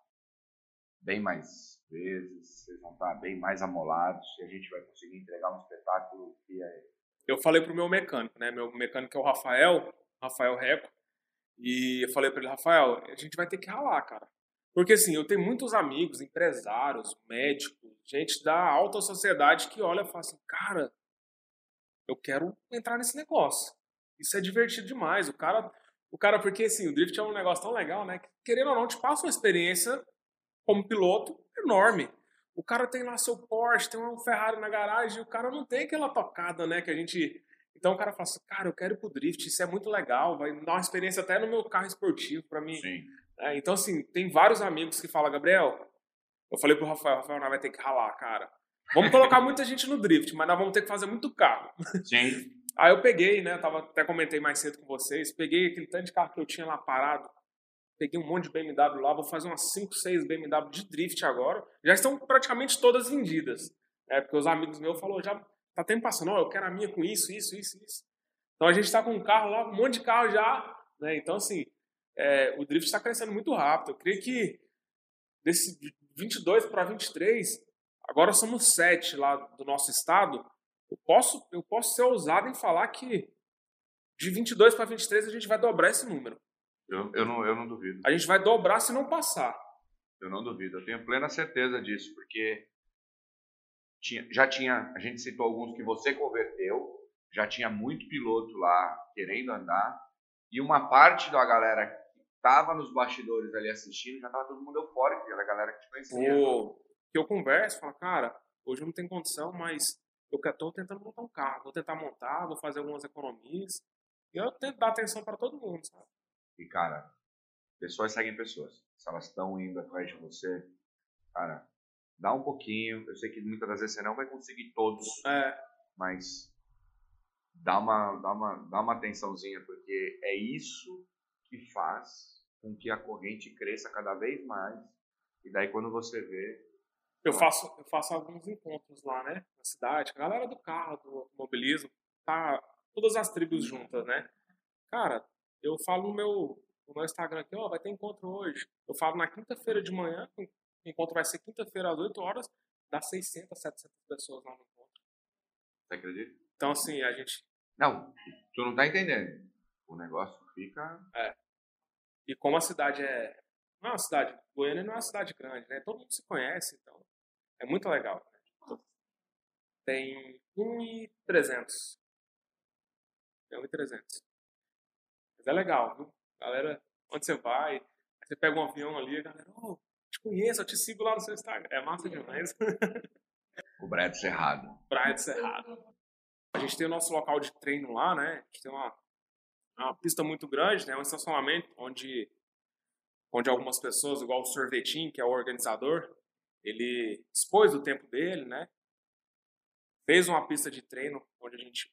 bem mais vezes, vocês vão estar bem mais amolados e a gente vai conseguir entregar um espetáculo que é eu falei pro meu mecânico, né? Meu mecânico é o Rafael, Rafael Reco. E eu falei pra ele, Rafael, a gente vai ter que ralar, cara. Porque assim, eu tenho muitos amigos, empresários, médicos, gente da alta sociedade que olha e fala assim, cara, eu quero entrar nesse negócio. Isso é divertido demais. O cara, o cara, porque assim, o drift é um negócio tão legal, né? Que, querendo ou não, te passa uma experiência como piloto enorme. O cara tem lá seu Porsche, tem um Ferrari na garagem, e o cara não tem aquela tocada, né? Que a gente. Então o cara fala assim, cara, eu quero ir pro drift, isso é muito legal, vai dar uma experiência até no meu carro esportivo para mim. sim. É, então, assim, tem vários amigos que falam, Gabriel, eu falei pro Rafael, Rafael, nós vai ter que ralar, cara. Vamos colocar muita gente no drift, mas nós vamos ter que fazer muito carro. Sim. Aí eu peguei, né? Tava, até comentei mais cedo com vocês. Peguei aquele tanto de carro que eu tinha lá parado. Peguei um monte de BMW lá. Vou fazer umas 5, 6 BMW de drift agora. Já estão praticamente todas vendidas. Né, porque os amigos meus falaram, já tá tempo passando, ó, eu quero a minha com isso, isso, isso, isso. Então a gente tá com um carro lá, um monte de carro já. Né? Então, assim, é, o drift está crescendo muito rápido. Eu creio que desse 22 para 23, agora somos 7 lá do nosso estado. Eu posso, eu posso ser ousado em falar que de 22 para 23 a gente vai dobrar esse número. Eu, eu, não, eu não duvido. A gente vai dobrar se não passar. Eu não duvido. Eu tenho plena certeza disso, porque tinha, já tinha, a gente citou alguns que você converteu, já tinha muito piloto lá querendo andar, e uma parte da galera que estava nos bastidores ali assistindo, já estava todo mundo eufórico, aquela galera que te conhecia. O que eu converso, falo, cara, hoje eu não tenho condição, mas eu estou tentando montar um carro, vou tentar montar, vou fazer algumas economias, e eu tento dar atenção para todo mundo, sabe? E, cara, pessoas seguem pessoas. Se elas estão indo atrás de você, cara, dá um pouquinho. Eu sei que muitas das vezes você não vai conseguir todos, É, mas dá uma, dá uma, dá uma atençãozinha, porque é isso que faz com que a corrente cresça cada vez mais. E daí quando você vê, eu faço, eu faço alguns encontros lá, né, na cidade, a galera do carro, do automobilismo, tá todas as tribos juntas, né? Cara, eu falo no meu, no meu Instagram aqui, ó, vai ter encontro hoje. Eu falo na quinta-feira de manhã, o encontro vai ser quinta-feira às 8 horas, dá 600, 700 pessoas lá no encontro. você acredita? Então, assim, a gente. Não, tu não tá entendendo. O negócio fica. E como a cidade é. Não é uma cidade. Goiânia não é uma cidade grande, né? Todo mundo se conhece, então. É muito legal. né? Tem 1,300. Tem 1,300. Mas é legal, viu? Galera, onde você vai, você pega um avião ali, a galera, oh, te conheço, eu te sigo lá no seu Instagram. É massa demais. [laughs] O Brad Cerrado. De Cerrado. A gente tem o nosso local de treino lá, né? A gente tem uma, uma pista muito grande, né? Um estacionamento onde, onde algumas pessoas, igual o Sorvetinho, que é o organizador, ele dispôs do tempo dele, né? Fez uma pista de treino onde a gente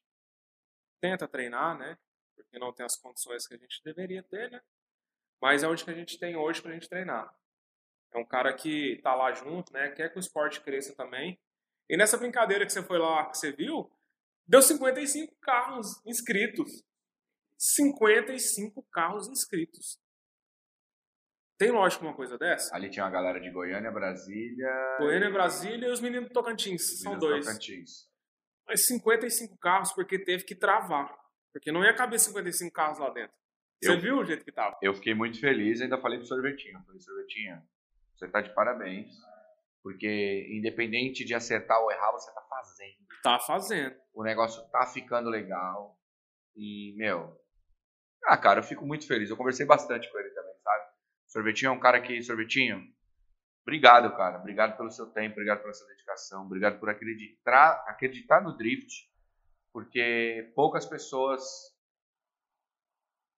tenta treinar, né? Porque não tem as condições que a gente deveria ter, né? Mas é onde que a gente tem hoje pra gente treinar. É um cara que tá lá junto, né? Quer que o esporte cresça também. E nessa brincadeira que você foi lá, que você viu, deu 55 carros inscritos. 55 carros inscritos. Tem lógico uma coisa dessa? Ali tinha uma galera de Goiânia, Brasília. Goiânia, Brasília e os meninos do Tocantins, são Minas dois. Tocantins. Mas 55 carros porque teve que travar. Porque não ia caber 55 carros lá dentro. Você Eu- viu o jeito que tava? Eu fiquei muito feliz, ainda falei pro sorvetinho. Falei, sorvetinho, você tá de parabéns. Porque independente de acertar ou errar, você tá fazendo. Tá fazendo. O negócio tá ficando legal. E, meu. Ah, cara, eu fico muito feliz. Eu conversei bastante com ele também? Sorvetinho é um cara que. Sorvetinho, obrigado, cara. Obrigado pelo seu tempo, obrigado pela sua dedicação, obrigado por acreditar, acreditar no drift. Porque poucas pessoas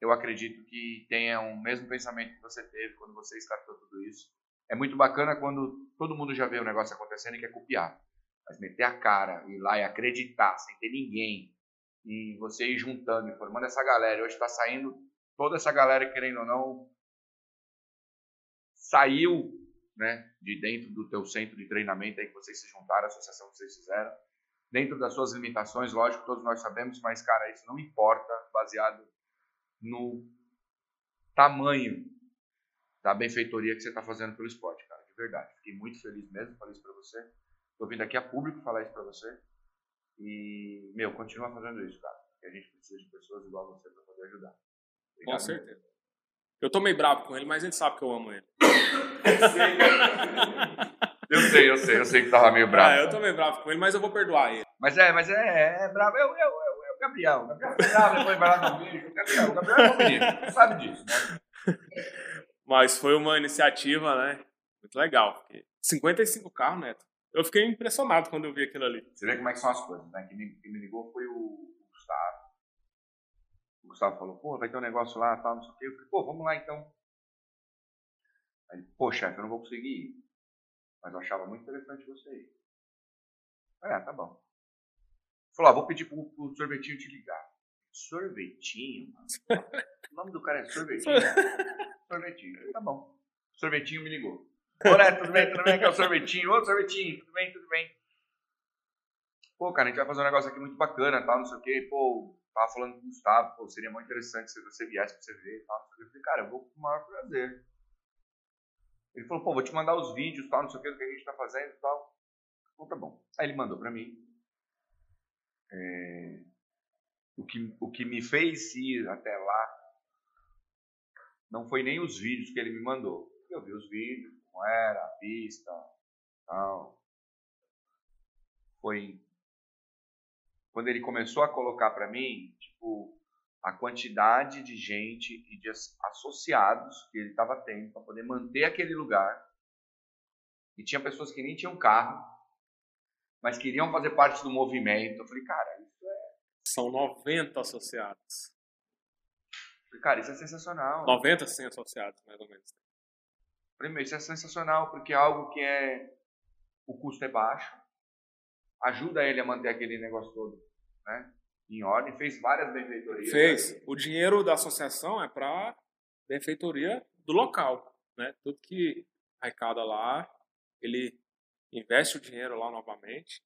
eu acredito que tenham o mesmo pensamento que você teve quando você startou tudo isso. É muito bacana quando todo mundo já vê o negócio acontecendo e quer copiar. Mas meter a cara, ir lá e acreditar, sem ter ninguém, e você ir juntando e formando essa galera. Hoje está saindo toda essa galera, querendo ou não, saiu né, de dentro do teu centro de treinamento aí que vocês se juntaram, a associação que vocês fizeram. Dentro das suas limitações, lógico, todos nós sabemos, mas, cara, isso não importa, baseado no tamanho da benfeitoria que você está fazendo pelo esporte, cara, de verdade. Fiquei muito feliz mesmo, falei isso para você. Tô vindo aqui a público falar isso para você. E, meu, continua fazendo isso, cara. Porque a gente precisa de pessoas igual você para poder ajudar. Com Obrigado. certeza. Eu tô meio bravo com ele, mas ele sabe que eu amo ele. Eu sei, eu sei, eu sei que tava meio bravo. Ah, eu tô meio bravo com ele, mas eu vou perdoar ele. Mas é, mas é, é bravo. Eu, eu, eu, eu, Gabriel. O Gabriel foi bravo, depois vai lá um beijo. Gabriel, o Gabriel é um menino, sabe disso, né? Mas foi uma iniciativa, né? Muito legal. porque 55 carros, Neto. Eu fiquei impressionado quando eu vi aquilo ali. Você vê como é que são as coisas, né? Quem me, quem me ligou foi o Gustavo. Gustavo falou, pô, vai ter um negócio lá, tal, não sei o quê. Eu falei, pô, vamos lá então. Aí ele, pô, chefe, eu não vou conseguir ir. Mas eu achava muito interessante você ir. Falei, ah, tá bom. Falou, ah, vou pedir pro, pro sorvetinho te ligar. Sorvetinho, mano? O nome do cara é sorvetinho. [laughs] sorvetinho. Tá bom. Sorvetinho me ligou. Olá, tudo bem, tudo bem? Aqui é o sorvetinho. Ô, sorvetinho, tudo bem, tudo bem. Pô, cara, a gente vai fazer um negócio aqui muito bacana, tal, não sei o quê. Pô, tava falando com o Gustavo, pô, seria muito interessante se você viesse pra você ver e tal. Eu falei, cara, eu vou com o maior prazer. Ele falou, pô, vou te mandar os vídeos, tal, não sei o que, do que a gente tá fazendo e tal. Então tá bom. Aí ele mandou pra mim. É, O, que, o que me fez ir até lá não foi nem os vídeos que ele me mandou. Eu vi os vídeos, como era, a pista, tal. foi quando ele começou a colocar para mim, tipo, a quantidade de gente e de associados que ele estava tendo para poder manter aquele lugar. E tinha pessoas que nem tinham carro, mas queriam fazer parte do movimento. Eu falei, cara, isso é. São 90 associados. Eu falei, cara, isso é sensacional. 90 100 associados, mais ou menos. Primeiro, isso é sensacional, porque é algo que é. O custo é baixo, ajuda ele a manter aquele negócio todo, né? Em ordem, fez várias benfeitorias. Fez. Né? O dinheiro da associação é para benfeitoria do local, né? Tudo que arrecada lá, ele investe o dinheiro lá novamente.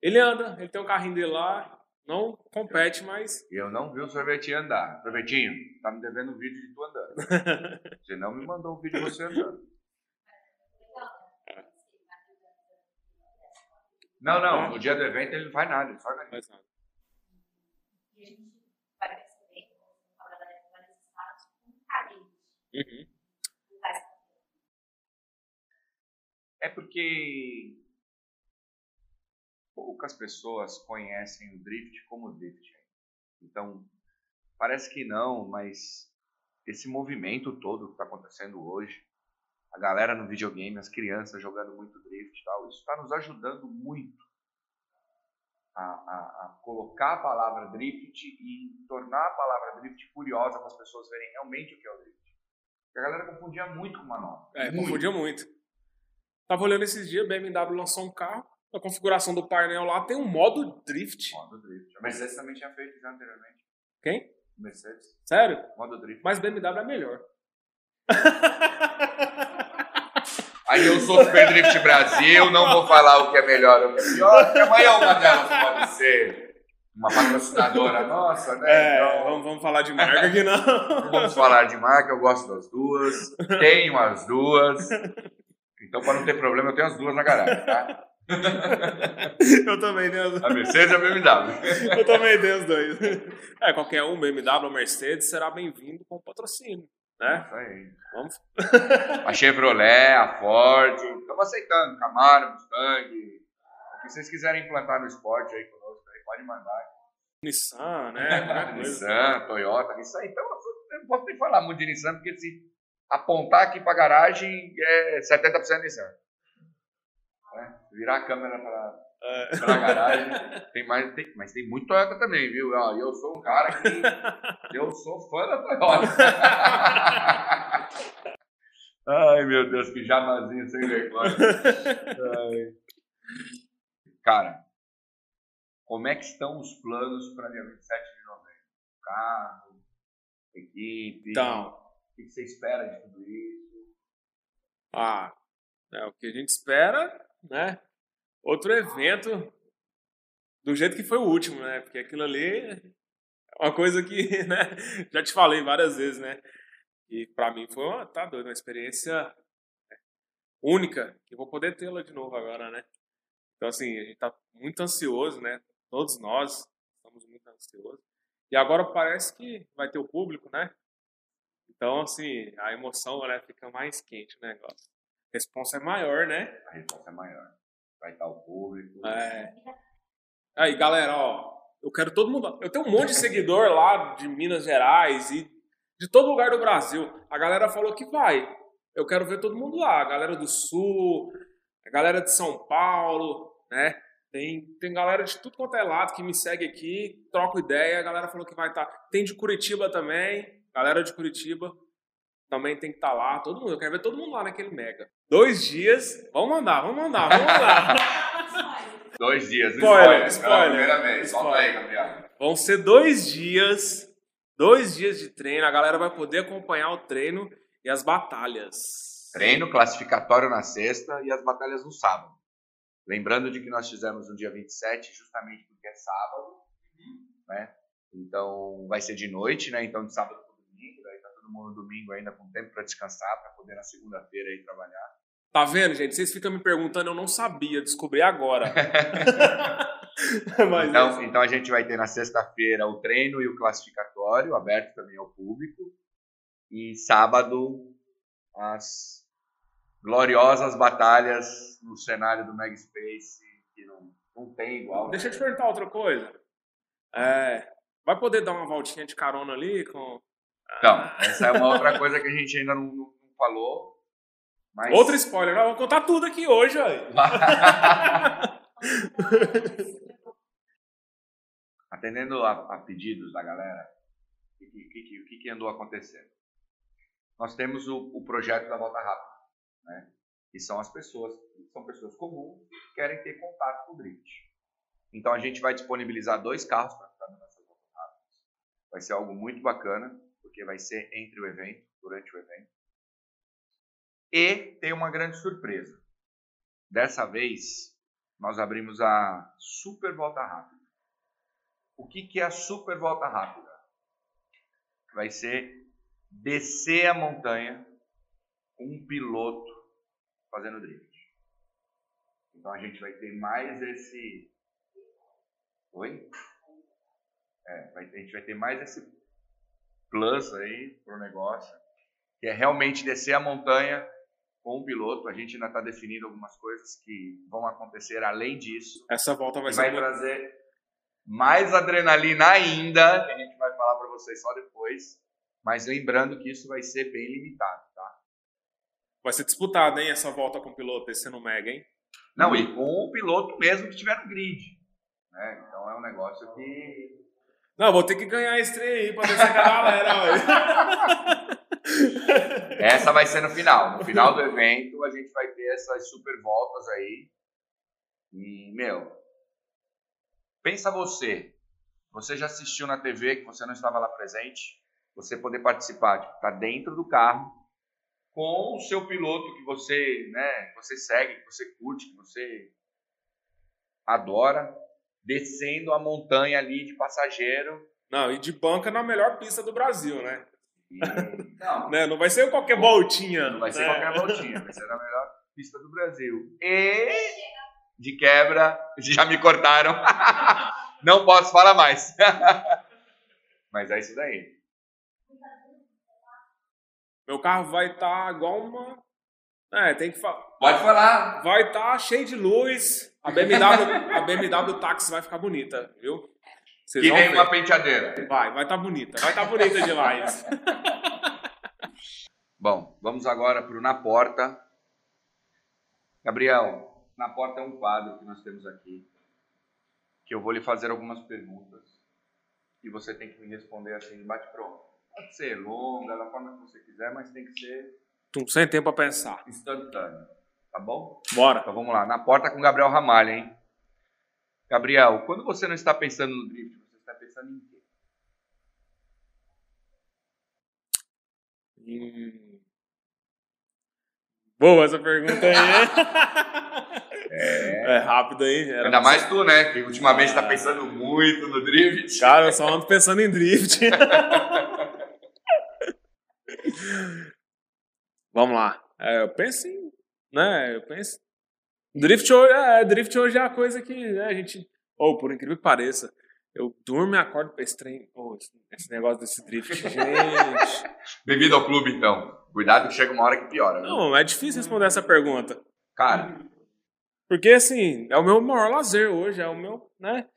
Ele anda, ele tem um carrinho dele lá, não compete, mas. Eu não vi o sorvetinho andar. Sorvetinho, tá me devendo um vídeo de tu andando. [laughs] você não me mandou um vídeo de você andando. Não, não, no dia do evento ele não faz nada, ele só organiza. Faz nada. E a gente vai perceber, como fala da estados, com carinho. É porque poucas pessoas conhecem o drift como drift. Então, parece que não, mas esse movimento todo que está acontecendo hoje, a galera no videogame, as crianças jogando muito drift e tal, isso está nos ajudando muito a, a, a, colocar a palavra drift e tornar a palavra drift curiosa para as pessoas verem realmente o que é o drift. Porque a galera confundia muito com manobra. É, muito. confundia muito. Tava olhando esses dias, a BMW lançou um carro, a configuração do painel lá tem um modo drift. Modo drift. A Mercedes também tinha feito já anteriormente. Quem? Mercedes. Sério? Modo drift. Mas BMW é melhor. [laughs] Aí eu sou Super Drift Brasil, não vou falar o que é melhor ou o que é pior, porque amanhã uma delas pode ser uma patrocinadora nossa, né? É, então, vamos, vamos falar de marca aqui não. Vamos falar de marca, eu gosto das duas, tenho as duas. Então, para não ter problema, eu tenho as duas na garagem, tá? eu também tenho as duas. A Mercedes e a BMW. eu também tenho os dois. É, qualquer um, BMW ou Mercedes, será bem-vindo com patrocínio. Né? Isso aí. Vamos. [laughs] a Chevrolet, a Ford, estamos aceitando. Camaro, Mustang. O que vocês quiserem implantar no esporte aí conosco, aí, pode mandar. Nissan, né? [laughs] Nissan, Toyota, isso aí. Então, eu não posso nem falar muito de Nissan, porque se apontar aqui para a garagem é 70% Nissan. Né? Virar a câmera para é. a garagem, [laughs] tem mais, tem, mas tem muito Toyota também, viu? Eu sou um cara que [laughs] eu sou fã da Toyota. [laughs] Ai, meu Deus, que jamazinho sem vergonha. Cara, como é que estão os planos para dia 27 de novembro? Carro, equipe. Então, o que você espera de tudo isso? Ah, é o que a gente espera, né? Outro evento do jeito que foi o último, né? Porque aquilo ali é uma coisa que, [laughs] né? Já te falei várias vezes, né? E para mim foi uma, tá doido, uma experiência única, que vou poder tê-la de novo agora, né? Então, assim, a gente tá muito ansioso, né? Todos nós estamos muito ansiosos. E agora parece que vai ter o público, né? Então, assim, a emoção né, fica mais quente o negócio. A resposta é maior, né? A resposta é maior. Vai estar o público. É. Aí, galera, ó, eu quero todo mundo. Eu tenho um monte de seguidor lá de Minas Gerais e de todo lugar do Brasil. A galera falou que vai. Eu quero ver todo mundo lá. A galera do Sul, a galera de São Paulo, né? Tem, tem galera de tudo quanto é lado que me segue aqui, troco ideia. A galera falou que vai estar. Tem de Curitiba também. Galera de Curitiba também tem que estar tá lá, todo mundo. Eu quero ver todo mundo lá naquele mega. Dois dias. Vamos mandar, vamos mandar, vamos mandar. [laughs] dois dias. Spoiler, spoiler. spoiler. primeira vez. Solta aí, Gabriel. Vão ser dois dias. Dois dias de treino. A galera vai poder acompanhar o treino e as batalhas. Treino classificatório na sexta e as batalhas no sábado. Lembrando de que nós fizemos no dia 27, justamente porque é sábado, né? Então vai ser de noite, né? Então de sábado para domingo, daí tá todo mundo no domingo ainda com tempo para descansar, para poder na segunda-feira aí trabalhar. Tá vendo, gente? Vocês ficam me perguntando, eu não sabia, descobri agora. [laughs] Mas então, é. então a gente vai ter na sexta-feira o treino e o classificatório, aberto também ao público. E sábado, as gloriosas batalhas no cenário do Mega Space que não, não tem igual. Deixa eu te perguntar outra coisa. É, vai poder dar uma voltinha de carona ali com. Então, essa é uma outra coisa que a gente ainda não, não falou. Mas... Outro spoiler, vou contar tudo aqui hoje. [laughs] Atendendo a, a, pedidos da galera, o que, que, que, que, andou acontecendo? Nós temos o, o projeto da Volta Rápida, né? E são as pessoas, são pessoas comuns que querem ter contato com o Drift. Então a gente vai disponibilizar dois carros para ficar nessas voltas rápidas. Vai ser algo muito bacana, porque vai ser entre o evento, durante o evento. E tem uma grande surpresa. Dessa vez, nós abrimos a Super Volta Rápida. O que, que é a Super Volta Rápida? Vai ser descer a montanha com um piloto fazendo drift. Então a gente vai ter mais esse. Oi? É, a gente vai ter mais esse plus aí pro negócio, que é realmente descer a montanha com o piloto. A gente ainda está definindo algumas coisas que vão acontecer além disso. Essa volta vai, vai trazer mais adrenalina ainda, que a gente vai falar para vocês só depois. Mas lembrando que isso vai ser bem limitado, tá? Vai ser disputado, hein, essa volta com o piloto, esse no Mega, hein? Não, e com o piloto mesmo que estiver no grid. Né? Então é um negócio que. Não, vou ter que ganhar esse trem aí pra descer com a galera. [laughs] Essa vai ser no final. No final do evento, a gente vai ter essas super voltas aí. E, meu, pensa você. Você já assistiu na TV que você não estava lá presente? Você poder participar, tipo, tá dentro do carro com o seu piloto que você, né, que você segue, que você curte, que você adora, descendo a montanha ali de passageiro. Não, e de banca na melhor pista do Brasil, né? Não, [laughs] né? não vai ser qualquer voltinha. Não vai né? ser qualquer voltinha, vai ser a melhor pista do Brasil. E de quebra, já me cortaram. [laughs] não posso falar mais. [laughs] Mas é isso daí. Meu carro vai estar tá igual uma. É, tem que falar. Pode falar. Vai estar tá cheio de luz. A BMW, a BMW Taxi vai ficar bonita, viu? Vocês que nem ver. uma penteadeira. Vai, vai estar tá bonita. Vai estar tá bonita demais. [laughs] Bom, vamos agora para o Na Porta. Gabriel, Na Porta é um quadro que nós temos aqui. Que eu vou lhe fazer algumas perguntas. E você tem que me responder assim, bate pronto. Pode ser longa, da forma que você quiser, mas tem que ser. Sem tempo a pensar. Instantâneo. Tá bom? Bora. Então vamos lá. Na porta com Gabriel Ramalho, hein? Gabriel, quando você não está pensando no drift, você está pensando em quê? Hum. Boa essa pergunta aí. [laughs] é, é rápido aí. Era Ainda mais tu, né? Que ultimamente está pensando muito no drift. Cara, eu só ando pensando em drift. [laughs] Vamos lá. É, eu penso em. Né, eu penso. Drift hoje, é, drift hoje é a coisa que né, a gente. Ou, oh, por incrível que pareça, eu durmo e acordo pra esse trem. Oh, esse negócio desse drift, [laughs] gente. Bem-vindo ao clube, então. Cuidado que chega uma hora que piora. Viu? Não, é difícil responder essa pergunta. Cara. Porque, assim, é o meu maior lazer hoje, é o meu, né?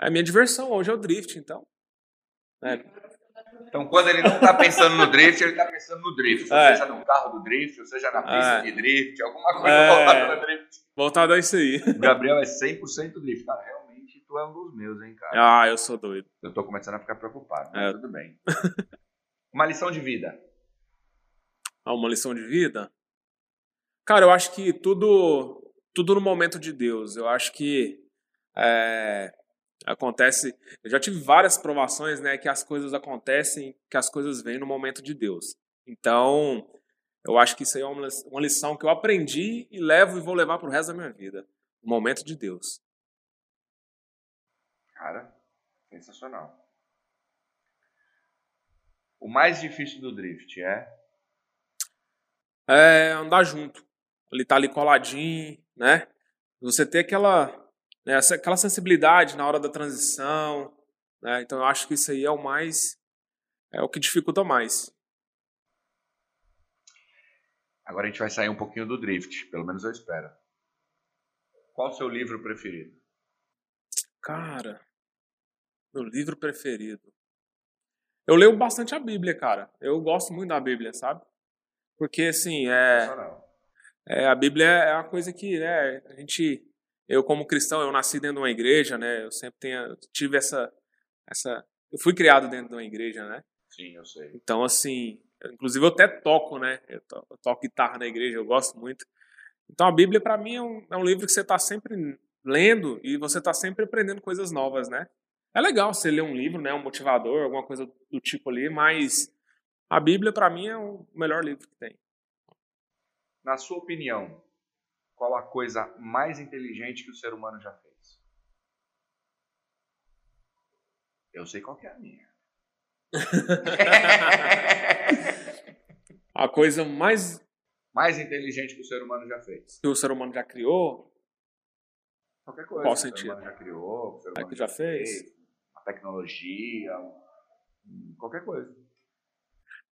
É a minha diversão hoje é o drift, então. Né? Então, quando ele não está pensando no drift, ele está pensando no drift. Ou é. seja, no carro do drift, ou seja, na pista é. de drift, alguma coisa é. voltada no drift. Voltada a isso aí. O Gabriel é 100% drift. Cara, realmente tu é um dos meus, hein, cara? Ah, eu sou doido. Eu tô começando a ficar preocupado, mas é. tudo bem. uma lição de vida. Ah, uma lição de vida? Cara, eu acho que tudo, tudo no momento de Deus. Eu acho que é, Acontece, eu já tive várias provações, né, que as coisas acontecem, que as coisas vêm no momento de Deus. Então, eu acho que isso aí é uma lição que eu aprendi e levo e vou levar para o resto da minha vida. O momento de Deus. Cara, sensacional. O mais difícil do drift é? É andar junto. Ele tá ali coladinho, né? Você ter aquela né, aquela sensibilidade na hora da transição. Né, então eu acho que isso aí é o mais. é o que dificulta mais. Agora a gente vai sair um pouquinho do drift, pelo menos eu espero. qual o seu livro preferido? Cara, meu livro preferido. Eu leio bastante a Bíblia, cara. Eu gosto muito da Bíblia, sabe? Porque, assim, é, é a Bíblia é uma coisa que né, a gente. Eu, como cristão, eu nasci dentro de uma igreja, né? Eu sempre tenho, tive essa, essa. Eu fui criado dentro de uma igreja, né? Sim, eu sei. Então, assim, inclusive eu até toco, né? Eu, to, eu toco guitarra na igreja, eu gosto muito. Então, a Bíblia, para mim, é um, é um livro que você está sempre lendo e você está sempre aprendendo coisas novas, né? É legal você ler um livro, né, um motivador, alguma coisa do tipo ali, mas a Bíblia para mim é o melhor livro que tem. Na sua opinião, qual a coisa mais inteligente que o ser humano já fez? Eu sei qual é a minha. [laughs] a coisa mais mais inteligente que o ser humano já fez. Que o ser humano já criou? Qualquer coisa. Qual sentido? O ser humano já criou, o ser humano é que já, já fez. fez tecnologia, qualquer coisa.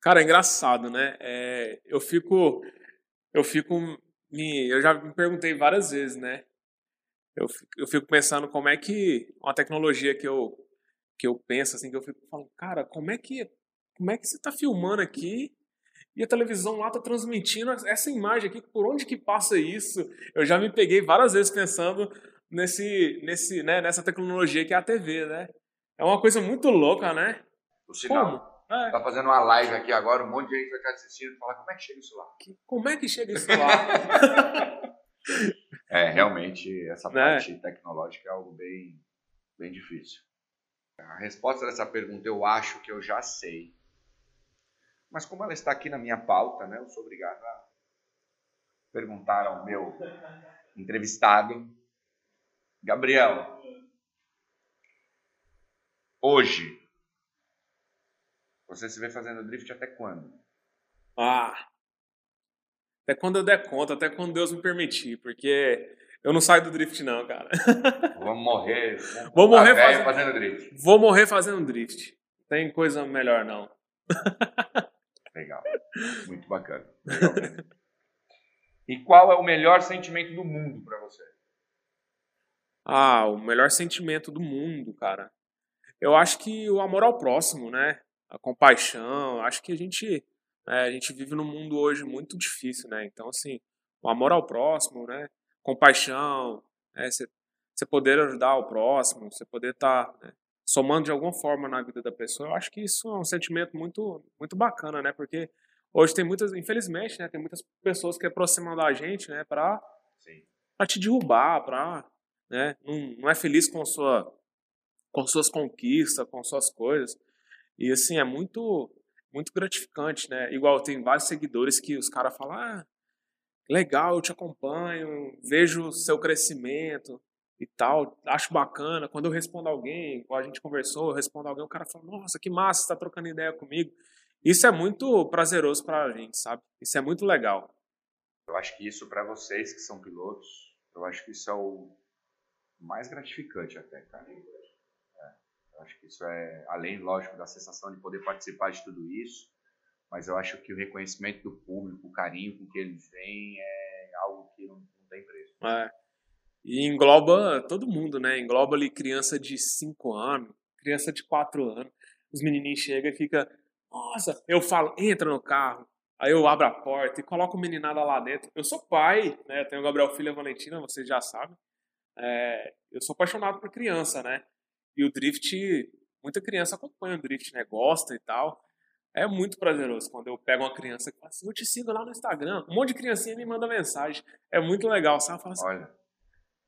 Cara, é engraçado, né? É, eu fico, eu fico, me, eu já me perguntei várias vezes, né? Eu fico, eu fico pensando como é que uma tecnologia que eu que eu penso assim, que eu fico falando, cara, como é que como é que você está filmando aqui e a televisão lá está transmitindo essa imagem aqui, por onde que passa isso? Eu já me peguei várias vezes pensando nesse, nesse, né, nessa tecnologia que é a TV, né? É uma coisa muito louca, né? O sinal. É. Tá fazendo uma live aqui agora, um monte de gente vai estar assistindo e falar como é que chega isso lá? Como é que chega isso lá? [laughs] é, realmente, essa né? parte tecnológica é algo bem, bem difícil. A resposta dessa pergunta eu acho que eu já sei. Mas como ela está aqui na minha pauta, né, eu sou obrigado a perguntar ao meu entrevistado. Gabriel, Hoje, você se vê fazendo drift até quando? Ah, até quando eu der conta, até quando Deus me permitir, porque eu não saio do drift não, cara. Vamos morrer. Vamos Vou morrer [laughs] fazendo, fazendo drift. Vou morrer fazendo drift. Tem coisa melhor não. [laughs] Legal. Muito bacana. Legal e qual é o melhor sentimento do mundo para você? Ah, o melhor sentimento do mundo, cara eu acho que o amor ao próximo, né? A compaixão, acho que a gente, é, a gente vive num mundo hoje muito difícil, né? Então, assim, o amor ao próximo, né? Compaixão, né? Você poder ajudar o próximo, você poder estar tá, né? somando de alguma forma na vida da pessoa, eu acho que isso é um sentimento muito, muito bacana, né? Porque hoje tem muitas, infelizmente, né? Tem muitas pessoas que aproximam da gente, né? Para te derrubar, para, né? Não, não é feliz com sua com suas conquistas, com suas coisas. E assim, é muito muito gratificante, né? Igual tem vários seguidores que os caras falam: "Ah, legal, eu te acompanho, vejo o seu crescimento e tal, acho bacana. Quando eu respondo alguém, a gente conversou, eu respondo alguém, o cara fala: "Nossa, que massa, você tá trocando ideia comigo". Isso é muito prazeroso para a gente, sabe? Isso é muito legal. Eu acho que isso para vocês que são pilotos, eu acho que isso é o mais gratificante até, cara. Acho que isso é, além, lógico, da sensação de poder participar de tudo isso, mas eu acho que o reconhecimento do público, o carinho com que eles vêm é algo que não, não tem preço. É. E engloba todo mundo, né? Engloba ali criança de 5 anos, criança de 4 anos. Os menininhos chegam e fica, nossa, eu falo, entra no carro. Aí eu abro a porta e coloco o meninada lá dentro. Eu sou pai, né? Eu tenho o Gabriel Filho e Valentina, vocês já sabem. É, eu sou apaixonado por criança, né? E o drift, muita criança acompanha o drift, né? Gosta e tal. É muito prazeroso quando eu pego uma criança e falo assim, eu te sigo lá no Instagram. Um monte de criancinha me manda mensagem. É muito legal, sabe? Assim, Olha.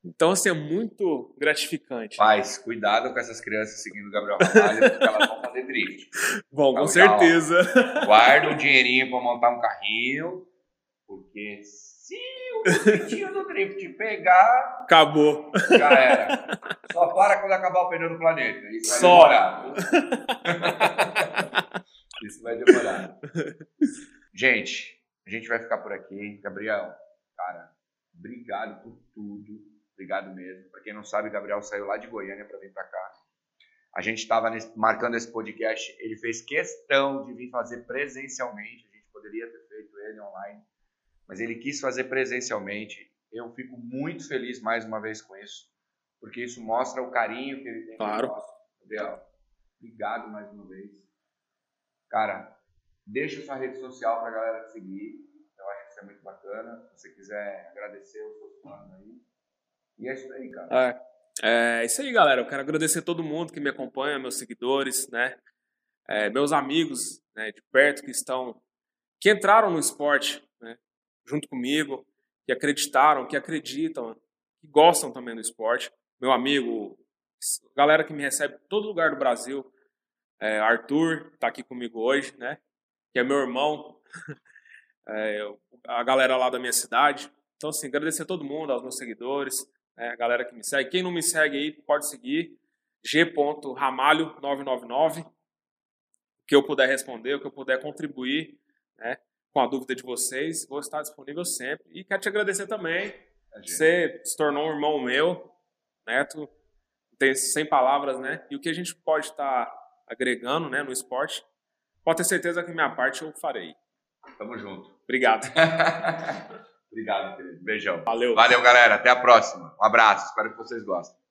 Então, assim, é muito gratificante. Pais, cuidado com essas crianças seguindo o Gabriel Ramalho, porque elas vão fazer drift. [laughs] Bom, então, com certeza. Ó, guarda um dinheirinho para montar um carrinho, porque se o driftinho do drift pegar. Acabou. Já era. Só para quando acabar o pneu do planeta. Isso vai Só. demorar. Isso vai demorar. Gente, a gente vai ficar por aqui. Gabriel, cara, obrigado por tudo. Obrigado mesmo. Para quem não sabe, Gabriel saiu lá de Goiânia para vir para cá. A gente estava marcando esse podcast. Ele fez questão de vir fazer presencialmente. A gente poderia ter feito ele online mas ele quis fazer presencialmente. eu fico muito feliz mais uma vez com isso, porque isso mostra o carinho que ele tem. Claro. Gabriel, obrigado mais uma vez. Cara, deixa sua rede social pra galera te seguir. Eu acho que isso é muito bacana. Se você quiser agradecer os seus fãs aí. E é isso aí, cara. É, é isso aí, galera. Eu quero agradecer todo mundo que me acompanha, meus seguidores, né? É, meus amigos né, de perto que estão, que entraram no esporte, junto comigo, que acreditaram, que acreditam, que gostam também do esporte. Meu amigo, galera que me recebe todo lugar do Brasil, é, Arthur está aqui comigo hoje, né? Que é meu irmão, [laughs] é, a galera lá da minha cidade. Então, assim, agradecer a todo mundo, aos meus seguidores, né, a galera que me segue. Quem não me segue aí, pode seguir. g.ramalho999. O que eu puder responder, o que eu puder contribuir, né? Com a dúvida de vocês, vou estar disponível sempre. E quero te agradecer também. Você se tornou um irmão meu, Neto. Tem sem palavras, né? E o que a gente pode estar agregando, né, no esporte, pode ter certeza que minha parte eu farei. Tamo junto. Obrigado. [laughs] Obrigado, querido. Beijão. Valeu. Valeu, galera. Até a próxima. Um abraço. Espero que vocês gostem.